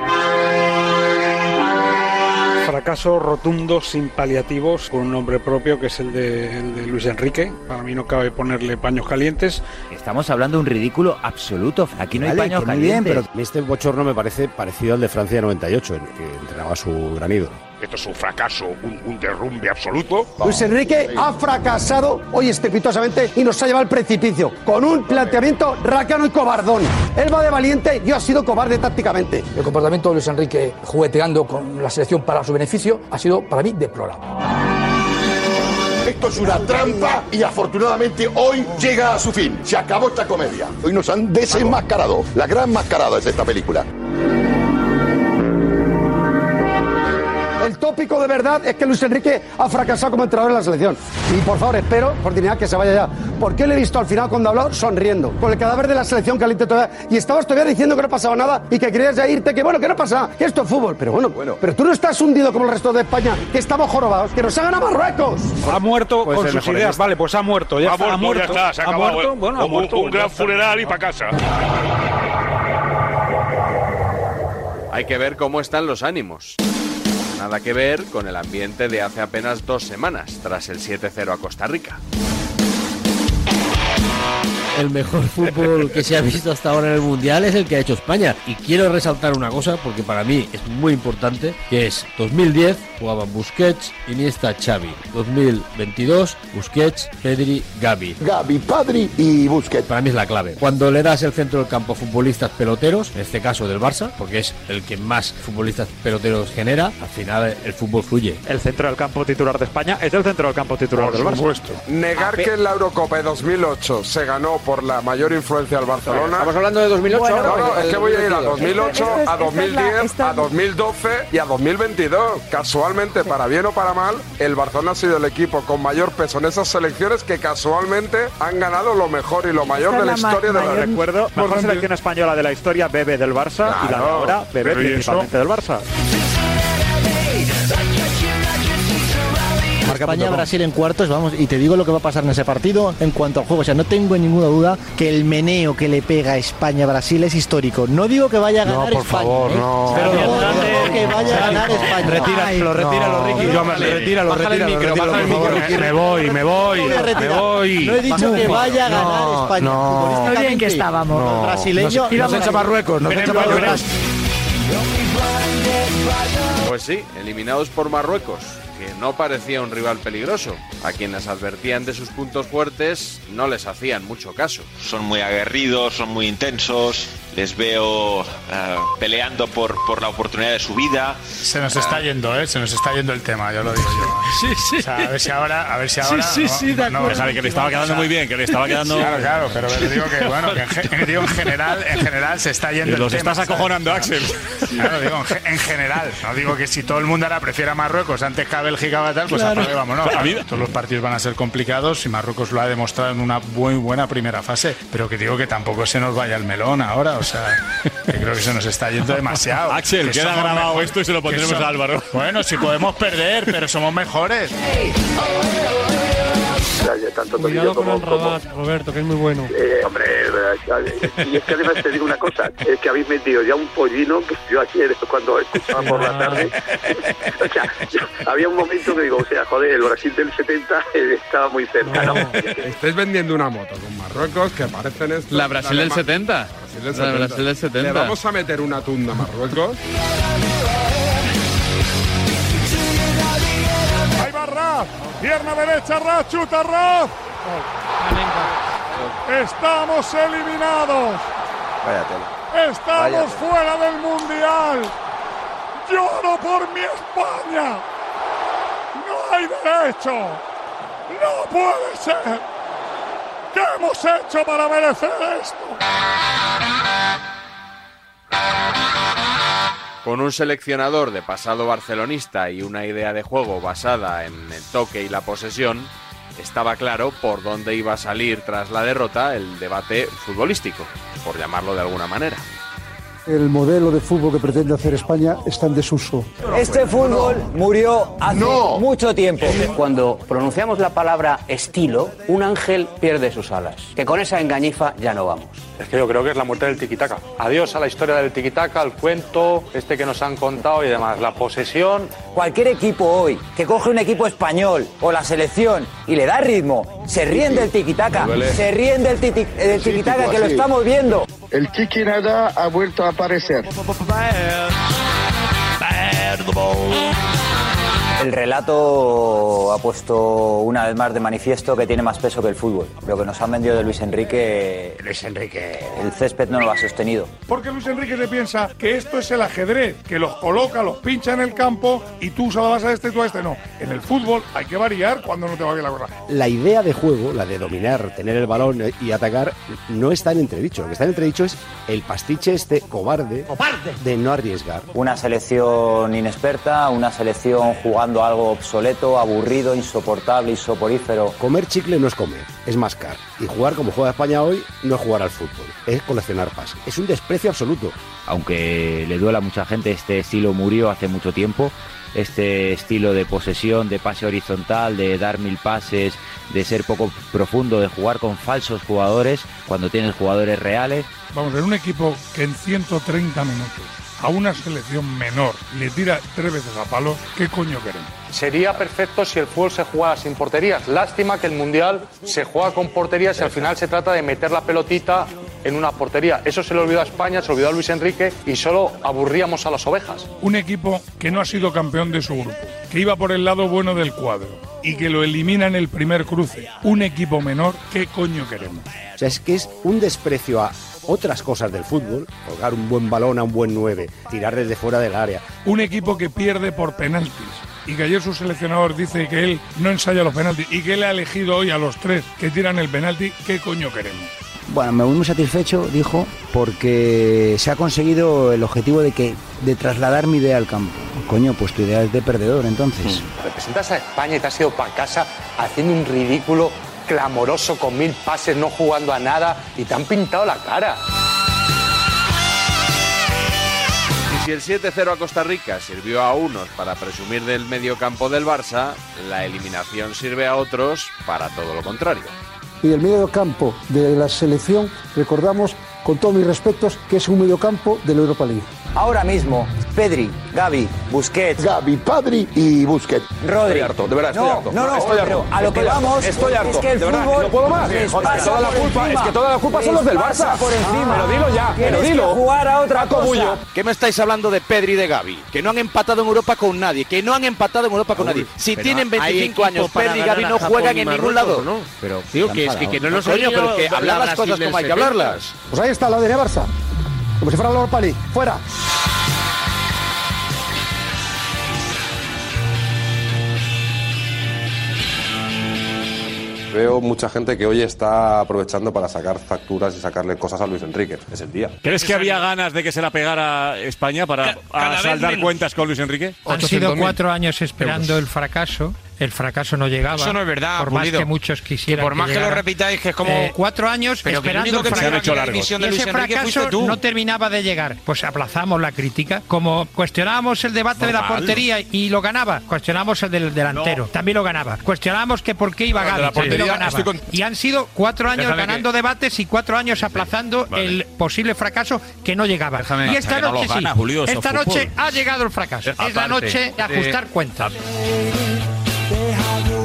Speaker 25: Fracaso rotundo, sin paliativos, con un nombre propio que es el de, el de Luis Enrique. Para mí no cabe ponerle paños calientes.
Speaker 20: Estamos hablando de un ridículo absoluto. Aquí no hay paños
Speaker 17: bien,
Speaker 20: calientes.
Speaker 17: pero este bochorno me parece parecido al de Francia 98, en que entrenaba su gran ídolo.
Speaker 18: Esto es un fracaso, un, un derrumbe absoluto.
Speaker 21: Luis Enrique ha fracasado hoy estrepitosamente y nos ha llevado al precipicio con un planteamiento rácano y cobardón. Él va de valiente, yo ha sido cobarde tácticamente.
Speaker 26: El comportamiento de Luis Enrique jugueteando con la selección para su beneficio ha sido para mí deplorable.
Speaker 27: Esto es una trampa y afortunadamente hoy llega a su fin. Se acabó esta comedia. Hoy nos han desenmascarado. La gran mascarada es esta película.
Speaker 21: El tópico de verdad es que Luis Enrique ha fracasado como entrenador en la selección. Y por favor, espero, por dignidad, que se vaya ya. Porque le he visto al final cuando habló sonriendo, con el cadáver de la selección caliente todavía. Y estabas todavía diciendo que no pasaba nada y que querías ya irte, que bueno, que no pasa, que esto es fútbol. Pero bueno, pero tú no estás hundido como el resto de España, que estamos jorobados, que nos hagan a Marruecos.
Speaker 25: Ha muerto con sus mejor ideas. esto. Vale, pues ha muerto. Ya
Speaker 18: ha
Speaker 25: está,
Speaker 18: muerto, ya está, se ha
Speaker 25: ha muerto, bueno, ha
Speaker 18: un,
Speaker 25: muerto.
Speaker 18: un gran funeral y para casa.
Speaker 7: Hay que ver cómo están los ánimos. Nada que ver con el ambiente de hace apenas dos semanas, tras el 7-0 a Costa Rica.
Speaker 28: El mejor fútbol que se ha visto hasta ahora en el Mundial es el que ha hecho España. Y quiero resaltar una cosa porque para mí es muy importante, que es 2010 jugaban Busquets, Iniesta, Xavi. 2022 Busquets, Pedri, Gavi.
Speaker 27: Gavi, Padri y Busquets.
Speaker 28: Para mí es la clave. Cuando le das el centro del campo a futbolistas peloteros, en este caso del Barça, porque es el que más futbolistas peloteros genera, al final el fútbol fluye.
Speaker 25: El centro del campo titular de España es el centro del campo titular
Speaker 4: Por
Speaker 25: del Barça.
Speaker 4: supuesto. Negar que en la Eurocopa de 2008 se ganó por la mayor influencia del Barcelona.
Speaker 29: ¿Estamos hablando de 2008
Speaker 4: Bueno,
Speaker 29: ahora?
Speaker 4: no, no, es que voy a ir a 2008,
Speaker 29: Esto- esto es-
Speaker 4: a
Speaker 29: esta es la-
Speaker 4: 2010,
Speaker 29: esta-
Speaker 4: a 2012 y a 2022. Casualmente, para bien o para mal, el Barcelona ha sido el equipo con mayor peso en esas selecciones que casualmente han ganado lo mejor y lo mayor de la historia de la
Speaker 25: recuerdo. Mejor selección española de la historia bebe del Barça y la de ahora bebe principalmente del Barça.
Speaker 30: España-Brasil en cuartos, vamos, y te digo lo que va a pasar en ese partido en cuanto al juego. O sea, no tengo ninguna duda que el meneo que le pega España-Brasil es histórico. No digo que vaya a ganar
Speaker 31: por
Speaker 30: España.
Speaker 31: favor,
Speaker 30: ¿eh?
Speaker 31: no.
Speaker 30: Pero no
Speaker 31: Hernández-
Speaker 30: digo que vaya a ganar España.
Speaker 31: Retíralo, retíralo, Ricky. Yo me- retíralo,
Speaker 30: el micro,
Speaker 31: por favor. Me voy, me voy,
Speaker 30: No
Speaker 31: me voy.
Speaker 30: No he dicho que vaya a ganar
Speaker 31: No,
Speaker 30: España.
Speaker 31: no.
Speaker 30: Muy bien que estábamos.
Speaker 31: No. Nos- nos echa Marruecos, nos echa Marruecos.
Speaker 7: Pues sí, eliminados por Marruecos, que no parecía un rival peligroso. A quienes advertían de sus puntos fuertes no les hacían mucho caso.
Speaker 32: Son muy aguerridos, son muy intensos, les veo eh, peleando por, por la oportunidad de su vida.
Speaker 18: Se nos está yendo, ¿eh? Se nos está yendo el tema, ya lo digo yo.
Speaker 31: Sí, sí.
Speaker 18: O sea, a ver si ahora, a ver si
Speaker 31: Sí,
Speaker 18: ahora.
Speaker 31: sí, sí, de acuerdo.
Speaker 18: déjale,
Speaker 23: que le estaba quedando muy bien, que le estaba quedando-
Speaker 18: Claro, claro, pero le digo que, bueno, que en, digo, en general, en general se está yendo
Speaker 23: Los
Speaker 18: el tema.
Speaker 23: estás acojonando, Axel.
Speaker 18: Claro, digo, en, en general. No digo que si todo el mundo ahora prefiere a Marruecos antes que Bélgica o a tal, pues
Speaker 23: Claro.
Speaker 18: apague, vámonos.
Speaker 23: A mí-
Speaker 18: Todos los partidos van a ser complicados y Marruecos lo ha demostrado en una muy buena primera fase, pero que digo que tampoco se nos vaya el melón ahora, o sea, que creo que se nos está yendo demasiado.
Speaker 23: Axel,
Speaker 18: Que
Speaker 23: queda grabado
Speaker 18: mejor-
Speaker 23: esto y se lo pondremos a Álvaro.
Speaker 18: Bueno, si podemos perder, pero somos mejores.
Speaker 33: tanto
Speaker 31: Cuidado con
Speaker 33: como,
Speaker 31: el
Speaker 33: como-
Speaker 31: rabat, Roberto, que es muy bueno.
Speaker 33: Eh, hombre, eh, y es que además te digo una cosa, es que habéis metido ya un pollino que yo ayer cuando escuchaba por la tarde, o sea, había un momento que digo, o sea, joder, el Brasil del 70 eh, estaba muy cerca, ¿no?
Speaker 4: Estáis vendiendo una moto con Marruecos que parecen esto.
Speaker 34: La Brasil del
Speaker 4: Alema-
Speaker 34: 70.
Speaker 4: Brasil del
Speaker 34: La
Speaker 4: 70.
Speaker 34: Brasil del 70.
Speaker 4: Le vamos a meter una tunda a Marruecos.
Speaker 18: Pierna derecha, Raf, chuta. Estamos eliminados.
Speaker 35: Vaya.
Speaker 18: Estamos
Speaker 35: Vaya.
Speaker 18: fuera del mundial. Lloro por mi España. No hay derecho. No puede ser. ¿Qué hemos hecho para merecer esto?
Speaker 7: Con un seleccionador de pasado barcelonista y una idea de juego basada en el toque y la posesión, estaba claro por dónde iba a salir tras la derrota el debate futbolístico, por llamarlo de alguna manera.
Speaker 36: El modelo de fútbol que pretende hacer España está en desuso.
Speaker 20: Este fútbol murió hace mucho tiempo. Cuando pronunciamos la palabra estilo, un ángel pierde sus alas. Que con esa engañifa ya no vamos.
Speaker 37: Es que yo creo que es la muerte del tiquitaca. Adiós a la historia del tiquitaca, al cuento este que nos han contado y demás. La posesión.
Speaker 20: Cualquier equipo hoy que coge un equipo español o la selección y le da ritmo, se ríen del tiquitaca, se ríen del, tiquitaca que lo estamos viendo.
Speaker 27: El tiki nada ha vuelto a aparecer.
Speaker 20: El relato ha puesto una vez más de manifiesto que tiene más peso que el fútbol. Lo que nos han vendido de Luis Enrique. Luis Enrique. El césped no lo ha sostenido.
Speaker 18: Porque Luis Enrique se piensa que esto es el ajedrez, que los coloca, los pincha en el campo y tú se la vas a este y tú a este no. En el fútbol hay que variar cuando no te va bien la cosa.
Speaker 17: La idea de juego, la de dominar, tener el balón y atacar, no está en entredicho. Lo que está en entredicho es el pastiche este cobarde, de no arriesgar.
Speaker 20: Una selección inexperta, una selección algo obsoleto, aburrido, insoportable, insoporífero.
Speaker 17: Comer chicle no es comer, es mascar. Y jugar como juega España hoy no es jugar al fútbol, es coleccionar pases. Es un desprecio absoluto.
Speaker 38: aunque le duela a mucha gente, este estilo murió hace mucho tiempo. Este estilo de posesión, de pase horizontal, de dar mil pases, de ser poco profundo, de jugar con falsos jugadores cuando tienes jugadores reales.
Speaker 18: Vamos, en un equipo que en 130 minutos a una selección menor le tira tres veces a palo, ¿qué coño queremos?
Speaker 37: Sería perfecto si el fútbol se jugara sin porterías. Lástima que el Mundial se juega con porterías y al final se trata de meter la pelotita en una portería. Eso se le olvidó a España, se le olvidó a Luis Enrique y solo aburríamos a las ovejas.
Speaker 18: Un equipo que no ha sido campeón de su grupo, que iba por el lado bueno del cuadro y que lo elimina en el primer cruce. Un equipo menor, ¿qué coño queremos?
Speaker 17: O sea, es que es un desprecio a otras cosas del fútbol, colgar un buen balón a un buen 9, tirar desde fuera del área.
Speaker 18: Un equipo que pierde por penaltis y que ayer su seleccionador dice que él no ensaya los penaltis y que él ha elegido hoy a los tres que tiran el penalti, ¿qué coño queremos?
Speaker 30: Bueno, me voy muy satisfecho, dijo, porque se ha conseguido el objetivo de que de trasladar mi idea al campo. Coño, pues tu idea es de perdedor, entonces.
Speaker 37: Representas a España y te has ido para casa haciendo un ridículo clamoroso con mil pases, no jugando a nada y te han pintado la cara.
Speaker 7: Y si el 7-0 a Costa Rica sirvió a unos para presumir del medio campo del Barça, la eliminación sirve a otros para todo lo contrario.
Speaker 36: Y el medio campo de la selección, recordamos, con todos mis respetos, que es un medio campo de la Europa League.
Speaker 20: Ahora mismo
Speaker 27: Pedri, Gaby, Busquets.
Speaker 39: Gaby, Padri y Busquets.
Speaker 27: Rodri.
Speaker 39: Estoy harto, de verdad, estoy
Speaker 27: no,
Speaker 39: harto.
Speaker 27: No, no,
Speaker 39: estoy harto.
Speaker 27: a lo que
Speaker 39: harto.
Speaker 27: vamos
Speaker 39: Estoy harto.
Speaker 27: es que el
Speaker 39: de verdad,
Speaker 27: fútbol
Speaker 39: no puedo más. Es que toda la culpa,
Speaker 27: encima.
Speaker 39: es que toda la culpa son los del Barça.
Speaker 27: por encima.
Speaker 39: Pero dilo ya, pero dilo.
Speaker 27: que jugar a otra
Speaker 39: Paco
Speaker 27: cosa.
Speaker 39: Bullo.
Speaker 17: ¿Qué me estáis hablando de Pedri y de Gaby? Que no han empatado en Europa con nadie, que no han empatado en Europa con nadie. Si tienen
Speaker 28: hay
Speaker 17: 25
Speaker 28: equipo
Speaker 17: años, Pedri y Gaby no juegan en ningún lado.
Speaker 28: ¿no? Pero, tío, que es que- no
Speaker 17: Coño,
Speaker 28: eliminó
Speaker 17: pero que
Speaker 28: la
Speaker 17: hablar las cosas como hay que
Speaker 28: 70.
Speaker 17: hablarlas.
Speaker 40: Pues ahí está la de Barça. Como si fuera la Europa. Fuera.
Speaker 41: Veo mucha gente que hoy está aprovechando para sacar facturas y sacarle cosas a Luis Enrique. Es el día.
Speaker 23: ¿Crees que había ganas de que se la pegara España para a saldar cuentas con Luis Enrique?
Speaker 42: Han sido cuatro años esperando el fracaso. El fracaso no llegaba.
Speaker 43: Eso no es verdad,
Speaker 42: Por más que muchos quisieran.
Speaker 43: por más que lo repitáis, que es como-
Speaker 42: Eh, cuatro años
Speaker 43: Pero que el
Speaker 42: esperando
Speaker 43: que
Speaker 42: el
Speaker 43: se han
Speaker 42: fracaso.
Speaker 43: hecho largos. dimisión de
Speaker 42: Y ese fracaso
Speaker 43: tú.
Speaker 42: no terminaba de llegar. Pues aplazamos la crítica. Como cuestionábamos el debate de la portería y lo ganaba, cuestionábamos el del delantero. También lo ganaba. Cuestionábamos que por qué iba
Speaker 1: No,
Speaker 42: Gaby. También lo
Speaker 1: portería,
Speaker 42: ganaba.
Speaker 1: con-
Speaker 42: Y han sido cuatro años
Speaker 1: Déjame
Speaker 42: ganando debates y cuatro años aplazando
Speaker 1: Vale.
Speaker 42: el posible fracaso que no llegaba.
Speaker 23: Déjame-
Speaker 42: y esta
Speaker 23: no
Speaker 42: noche
Speaker 23: gana,
Speaker 42: sí.
Speaker 23: Julio,
Speaker 42: esta
Speaker 23: es
Speaker 42: noche
Speaker 23: fútbol.
Speaker 42: ha llegado el fracaso. Es la noche de ajustar
Speaker 43: de-
Speaker 42: cuentas.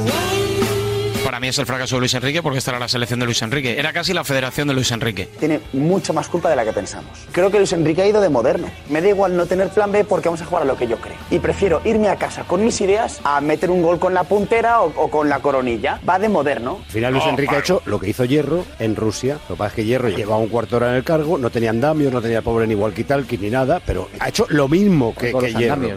Speaker 43: Para mí es el fracaso de Luis Enrique porque esta era la selección de Luis Enrique. Era casi la federación de Luis Enrique.
Speaker 27: Tiene mucha más culpa de la que pensamos. Creo que Luis Enrique ha ido de moderno. Me da igual no tener plan B porque vamos a jugar a lo que yo creo. Y prefiero irme a casa con mis ideas a meter un gol con la puntera o, o con la coronilla. Va de moderno.
Speaker 17: Al final Luis Enrique ha hecho lo que hizo Hierro en Rusia. Lo que pasa es que Hierro llevaba un cuarto de hora en el cargo, no tenía andamios, no tenía pobre ni walkie-talkie ni nada, pero ha hecho lo mismo que, que Hierro.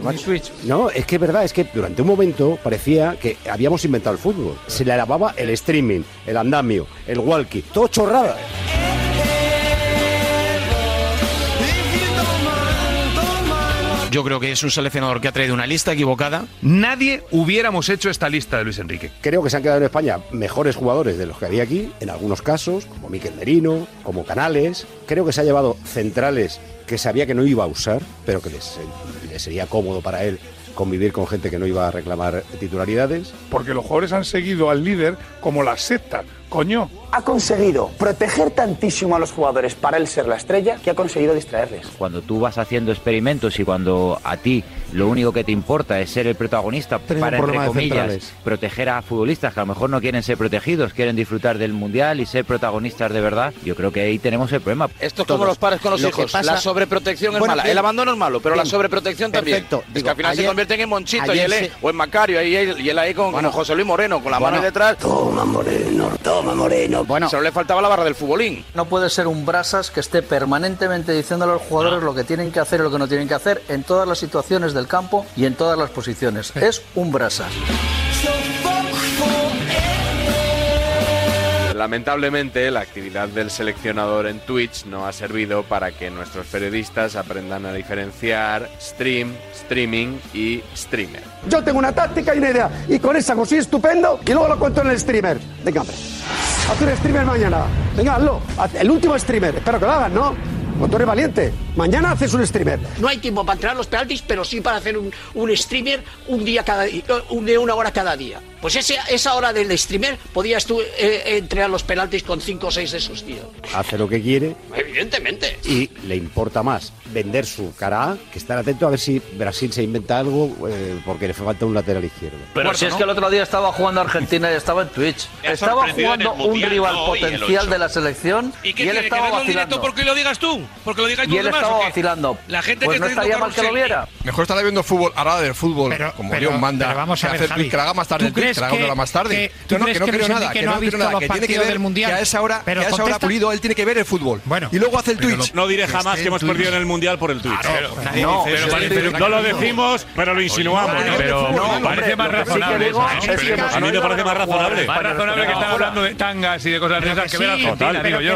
Speaker 17: No, es que es verdad, es que durante un momento parecía que habíamos inventado el fútbol. Se le lavaba el streaming, el andamio, el walkie, todo chorrada.
Speaker 43: Yo creo que es un seleccionador que ha traído una lista equivocada.
Speaker 44: Nadie hubiéramos hecho esta lista de Luis Enrique.
Speaker 17: Creo que se han quedado en España mejores jugadores de los que había aquí, en algunos casos, como Miquel Merino, como Canales. Creo que se ha llevado centrales que sabía que no iba a usar, pero que les sería cómodo para él convivir con gente que no iba a reclamar titularidades.
Speaker 18: Porque los jugadores han seguido al líder como la secta. Coño.
Speaker 27: Ha conseguido proteger tantísimo a los jugadores para él ser la estrella que ha conseguido distraerles.
Speaker 20: Cuando tú vas haciendo experimentos y cuando a ti lo único que te importa es ser el protagonista para, entre comillas, proteger a futbolistas que a lo mejor no quieren ser protegidos, quieren disfrutar del Mundial y ser protagonistas de verdad, yo creo que ahí tenemos el problema.
Speaker 17: Esto es como los padres con los
Speaker 20: Lo
Speaker 17: hijos.
Speaker 20: pasa-
Speaker 17: La sobreprotección es
Speaker 20: Bueno,
Speaker 17: mala.
Speaker 20: bien.
Speaker 17: El abandono es malo, pero la sobreprotección también.
Speaker 20: Perfecto.
Speaker 17: Es
Speaker 20: Digo,
Speaker 17: que al final se convierten en Monchito y él,
Speaker 20: se-
Speaker 17: o en Macario y él, y él ahí con,
Speaker 20: Bueno.
Speaker 17: con José Luis Moreno, con la
Speaker 20: Bueno.
Speaker 17: mano detrás.
Speaker 27: Toma Moreno, toma Moreno.
Speaker 17: Bueno. Solo le faltaba la barra del futbolín.
Speaker 28: No puede ser un brasas que esté permanentemente diciéndole a los jugadores lo que tienen que hacer y lo que no tienen que hacer en todas las situaciones del campo y en todas las posiciones. Es un brasas.
Speaker 7: Lamentablemente, la actividad del seleccionador en Twitch no ha servido para que nuestros periodistas aprendan a diferenciar stream, streaming y streamer.
Speaker 40: Yo tengo una táctica y una idea. Y con esa consigo estupendo y luego lo cuento en el streamer. Venga, hombre. Haz un streamer mañana. Venga, hazlo. Haz El último streamer. Espero que lo hagas, ¿no? Pues tú eres valiente. Mañana haces un streamer.
Speaker 45: No hay tiempo para entrenar los penaltis, pero sí para hacer un, un streamer un día cada eh, un de una hora cada día. Pues ese, esa hora del streamer podías tú eh, entrenar los penaltis con cinco o seis de esos tíos.
Speaker 17: Hace lo que quiere
Speaker 45: Evidentemente.
Speaker 17: y le importa más vender su cara A que estar atento a ver si Brasil se inventa algo eh, porque le falta un lateral izquierdo.
Speaker 28: Pero si es que el otro día estaba jugando Argentina y estaba en Twitch. Estaba jugando un rival
Speaker 43: no
Speaker 28: potencial de la selección
Speaker 43: ¿Y
Speaker 28: y,
Speaker 43: qué
Speaker 28: él
Speaker 43: quiere? ¿Que
Speaker 28: estaba
Speaker 43: verlo en directo
Speaker 28: vacilando.
Speaker 43: porque lo digas tú? ¿Porque lo digáis
Speaker 28: Y él
Speaker 43: demás,
Speaker 28: estaba vacilando.
Speaker 43: La gente
Speaker 28: Pues
Speaker 43: que
Speaker 28: no
Speaker 43: está
Speaker 28: estaría mal que lo viera.
Speaker 25: Mejor estará viendo fútbol, ahora del fútbol, como
Speaker 42: pero-
Speaker 25: Dios manda.
Speaker 42: pero vamos a
Speaker 25: que
Speaker 42: ver, Javi,
Speaker 25: que lo haga más tarde
Speaker 42: ¿tú crees
Speaker 25: que más tarde.
Speaker 42: que-
Speaker 25: No, no, que no
Speaker 42: que
Speaker 25: creo nada, que
Speaker 42: no ha visto
Speaker 25: nada,
Speaker 42: los
Speaker 25: que tiene que
Speaker 42: partidos
Speaker 25: ver,
Speaker 42: del Mundial?
Speaker 25: que a esa hora,
Speaker 42: Pero
Speaker 25: que a esa hora Pulido, él tiene que ver el fútbol.
Speaker 42: Bueno.
Speaker 25: y luego hace el Twitch.
Speaker 23: no, no diré jamás que hemos perdido en el Mundial por el Twitch. no,
Speaker 25: dice
Speaker 23: pero
Speaker 25: eso.
Speaker 23: parece-
Speaker 25: Pero-
Speaker 23: no lo decimos, pero lo insinuamos.
Speaker 25: Pero
Speaker 23: parece más razonable. a mí me parece más razonable.
Speaker 44: Más razonable que están hablando de tangas y de cosas de esas
Speaker 42: que
Speaker 44: ver a
Speaker 42: pero
Speaker 44: digo yo.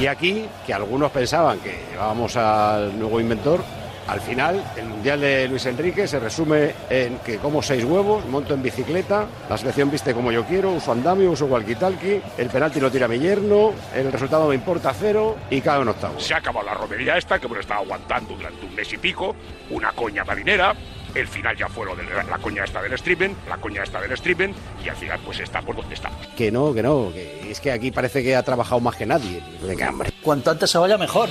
Speaker 17: Y aquí, que algunos pensaban que llevábamos al nuevo inventor, al final el Mundial de Luis Enrique se resume en que como seis huevos, monto en bicicleta, la selección viste como yo quiero, uso andamio, uso walkie-talkie, el penalti lo tira mi yerno, el resultado me importa cero y cae en octavos.
Speaker 1: Se ha acabado la romería esta que hemos estado aguantando durante un mes y pico, una coña marinera. El final ya fue lo de la, la coña esta del streaming, la coña esta del streaming, y al final pues está por donde estamos.
Speaker 17: Que no, que no, que es que aquí parece que ha trabajado más que nadie. Venga, hombre.
Speaker 28: Cuanto antes se vaya, mejor.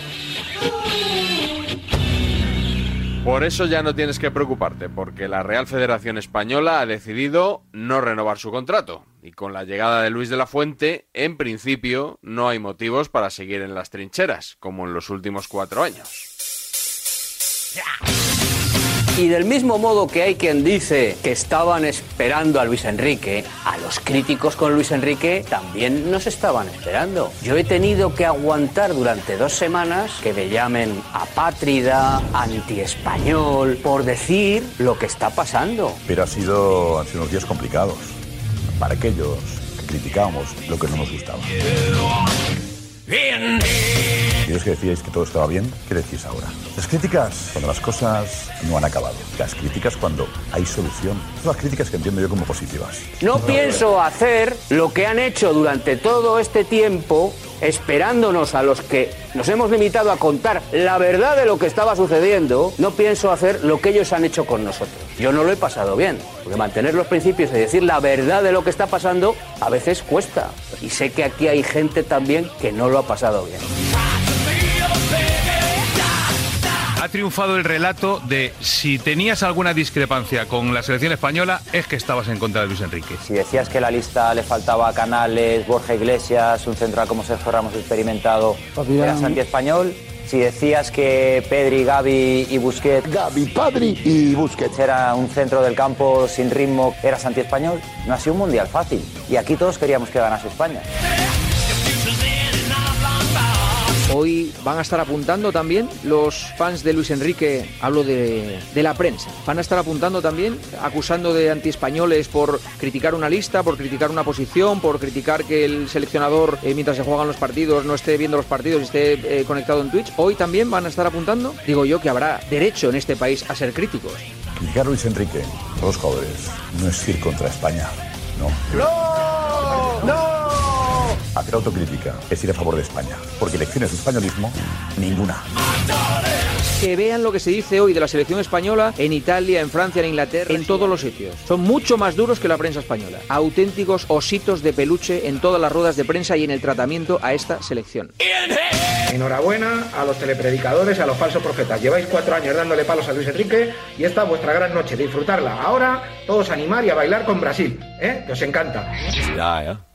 Speaker 7: Por eso ya no tienes que preocuparte, porque la Real Federación Española ha decidido no renovar su contrato. Y con la llegada de Luis de la Fuente, en principio, no hay motivos para seguir en las trincheras, como en los últimos cuatro años.
Speaker 28: Y del mismo modo que hay quien dice que estaban esperando a Luis Enrique, a los críticos con Luis Enrique también nos estaban esperando. Yo he tenido que aguantar durante dos semanas que me llamen apátrida, antiespañol, por decir lo que está pasando.
Speaker 19: Pero ha sido, han sido unos días complicados para aquellos que criticábamos lo que no nos gustaba. Es que decíais que todo estaba bien, ¿qué decís ahora? Las críticas cuando las cosas no han acabado. Las críticas cuando hay solución. Son las críticas que entiendo yo como positivas.
Speaker 28: No pienso hacer lo que han hecho durante todo este tiempo, esperándonos a los que nos hemos limitado a contar la verdad de lo que estaba sucediendo. No pienso hacer lo que ellos han hecho con nosotros. Yo no lo he pasado bien, porque mantener los principios y decir la verdad de lo que está pasando a veces cuesta. Y sé que aquí hay gente también que no lo ha pasado bien.
Speaker 46: Ha triunfado el relato de si tenías alguna discrepancia con la selección española es que estabas en contra de Luis Enrique.
Speaker 20: Si decías que la lista le faltaba a Canales, Borja Iglesias, un central como Sergio Ramos experimentado, eras anti-español. Si decías que Pedri, Gaby y Busquets...
Speaker 47: Gaby, Padri y Busquets.
Speaker 20: Era un centro del campo sin ritmo, eras anti-español. No ha sido un mundial fácil. Y aquí todos queríamos que ganase España.
Speaker 29: Hoy van a estar apuntando también los fans de Luis Enrique, hablo de, de la prensa, van a estar apuntando también, acusando de antiespañoles por criticar una lista, por criticar una posición, por criticar que el seleccionador eh, mientras se juegan los partidos no esté viendo los partidos y esté eh, conectado en Twitch. Hoy también van a estar apuntando. Digo yo que habrá derecho en este país a ser críticos.
Speaker 19: Criticar a Luis Enrique, los jugadores, no es ir contra España, no.
Speaker 47: ¡No! ¡No!
Speaker 19: Hacer autocrítica es ir a favor de España, porque lecciones de españolismo, ninguna.
Speaker 29: Que vean lo que se dice hoy de la selección española en Italia, en Francia, en Inglaterra, en todos los sitios. Son mucho más duros que la prensa española. Auténticos ositos de peluche en todas las ruedas de prensa y en el tratamiento a esta selección.
Speaker 36: Enhorabuena a los telepredicadores, a los falsos profetas. Lleváis cuatro años dándole palos a Luis Enrique y esta es vuestra gran noche. Disfrutarla. Ahora todos a animar y a bailar con Brasil. ¿Eh? Que os encanta.
Speaker 19: Ya, ya.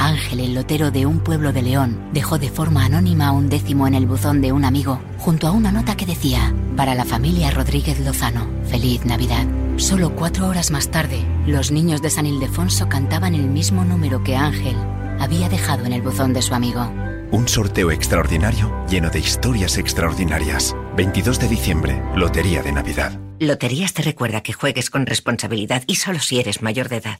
Speaker 48: Ángel, el lotero de un pueblo de León, dejó de forma anónima un décimo en el buzón de un amigo, junto a una nota que decía, para la familia Rodríguez Lozano, feliz Navidad. Solo cuatro horas más tarde, los niños de San Ildefonso cantaban el mismo número que Ángel había dejado en el buzón de su amigo.
Speaker 49: Un sorteo extraordinario lleno de historias extraordinarias. 22 de diciembre, Lotería de Navidad.
Speaker 48: Loterías te recuerda que juegues con responsabilidad y solo si eres mayor de edad.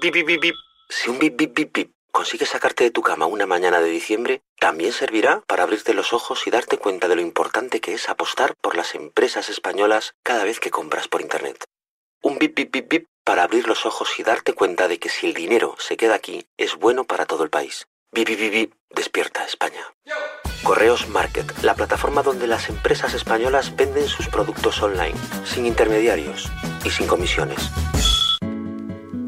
Speaker 32: Bip, bip, bip, bip. Si un bip, bip, bip, bip consigues sacarte de tu cama una mañana de diciembre, también servirá para abrirte los ojos y darte cuenta de lo importante que es apostar por las empresas españolas cada vez que compras por Internet. Un bip, bip, bip, bip para abrir los ojos y darte cuenta de que si el dinero se queda aquí, es bueno para todo el país. Bip, bip, bip, bip, despierta España. Correos Market, la plataforma donde las empresas españolas venden sus productos online, sin intermediarios y sin comisiones.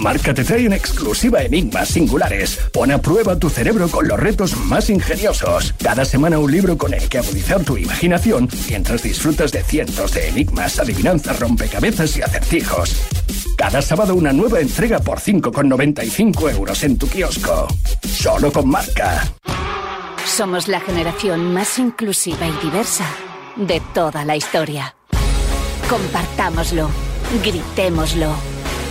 Speaker 50: Marca te trae en exclusiva enigmas singulares. Pon a prueba tu cerebro con los retos más ingeniosos. Cada semana un libro con el que agudizar tu imaginación mientras disfrutas de cientos de enigmas, adivinanzas, rompecabezas y acertijos. Cada sábado una nueva entrega por 5,95 euros en tu kiosco. Solo con Marca.
Speaker 51: Somos la generación más inclusiva y diversa de toda la historia. Compartámoslo, gritémoslo,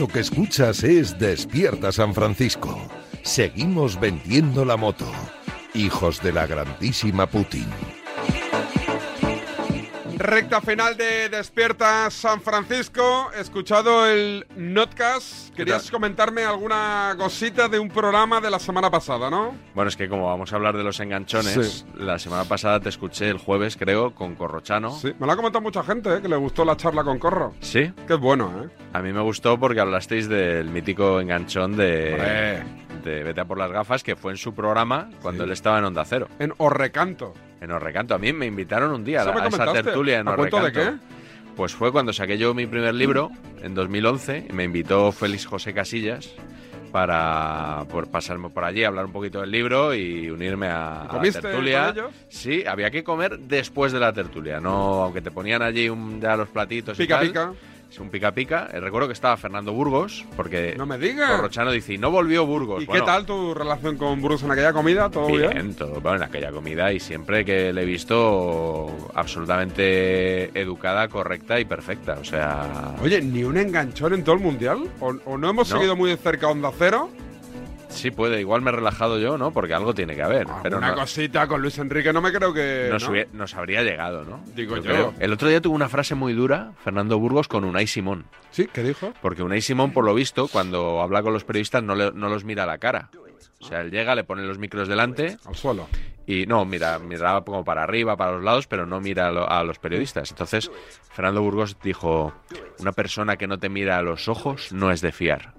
Speaker 3: Esto que escuchas es Despierta San Francisco. Seguimos vendiendo la moto. Hijos de la grandísima Putin.
Speaker 4: Recta final de Despierta San Francisco. He escuchado el Notcast. Querías comentarme alguna cosita de un programa de la semana pasada, ¿no?
Speaker 7: Bueno, es que como vamos a hablar de los enganchones,
Speaker 4: Sí.
Speaker 7: la semana pasada te escuché el jueves, creo, con Corrochano.
Speaker 4: Sí, me lo ha comentado mucha gente, ¿eh? que le gustó la charla con Corro.
Speaker 7: ¿Sí?
Speaker 4: Que es bueno, ¿eh?
Speaker 7: A mí me gustó porque hablasteis del mítico enganchón de,
Speaker 4: Hombre.
Speaker 7: de Vete a por las gafas, que fue en su programa cuando él estaba en Onda Cero.
Speaker 4: En Orrecanto.
Speaker 7: En Orrecanto. A mí me invitaron un día a, a esa tertulia en
Speaker 4: ¿A
Speaker 7: Orrecanto.
Speaker 4: de qué?
Speaker 7: Pues fue cuando saqué yo mi primer libro, en 2011, y me invitó Félix José Casillas para por pasarme por allí, hablar un poquito del libro y unirme a, a la
Speaker 4: ¿Comiste
Speaker 7: tertulia.
Speaker 4: con ellos?
Speaker 7: Sí, había que comer después de la tertulia, no aunque te ponían allí un, ya los platitos y
Speaker 4: Pica,
Speaker 7: tal.
Speaker 4: pica.
Speaker 7: Es un pica pica. Eh, recuerdo que estaba Fernando Burgos, porque
Speaker 4: No me digas.
Speaker 7: Corrochano dice, y no volvió Burgos.
Speaker 4: ¿Y
Speaker 7: Bueno,
Speaker 4: qué tal tu relación con Bruce en aquella comida? ¿Todo bien?
Speaker 7: Bien, todo bueno, en aquella comida y siempre que le he visto absolutamente educada, correcta y perfecta. O sea,
Speaker 4: Oye, ¿ni un enganchón en todo el mundial? ¿O, o no hemos
Speaker 7: No.
Speaker 4: seguido muy de cerca Onda Cero?
Speaker 7: Sí puede. Igual me he relajado yo, ¿no? Porque algo tiene que haber. pero
Speaker 4: Una
Speaker 7: no,
Speaker 4: cosita con Luis Enrique no me creo que...
Speaker 7: nos,
Speaker 4: ¿no?
Speaker 7: hubie- nos habría llegado, ¿no?
Speaker 4: Digo yo.
Speaker 7: El otro día tuvo una frase muy dura, Fernando Burgos, con Unai Simón.
Speaker 4: ¿Sí? ¿Qué dijo?
Speaker 7: Porque Unai Simón, por lo visto, cuando habla con los periodistas no, le- no los mira a la cara. O sea, él llega, le pone los micros delante.
Speaker 4: Al suelo.
Speaker 7: Y no, mira, miraba como para arriba, para los lados, pero no mira a, lo- a los periodistas. Entonces, Fernando Burgos dijo, una persona que no te mira a los ojos no es de fiar.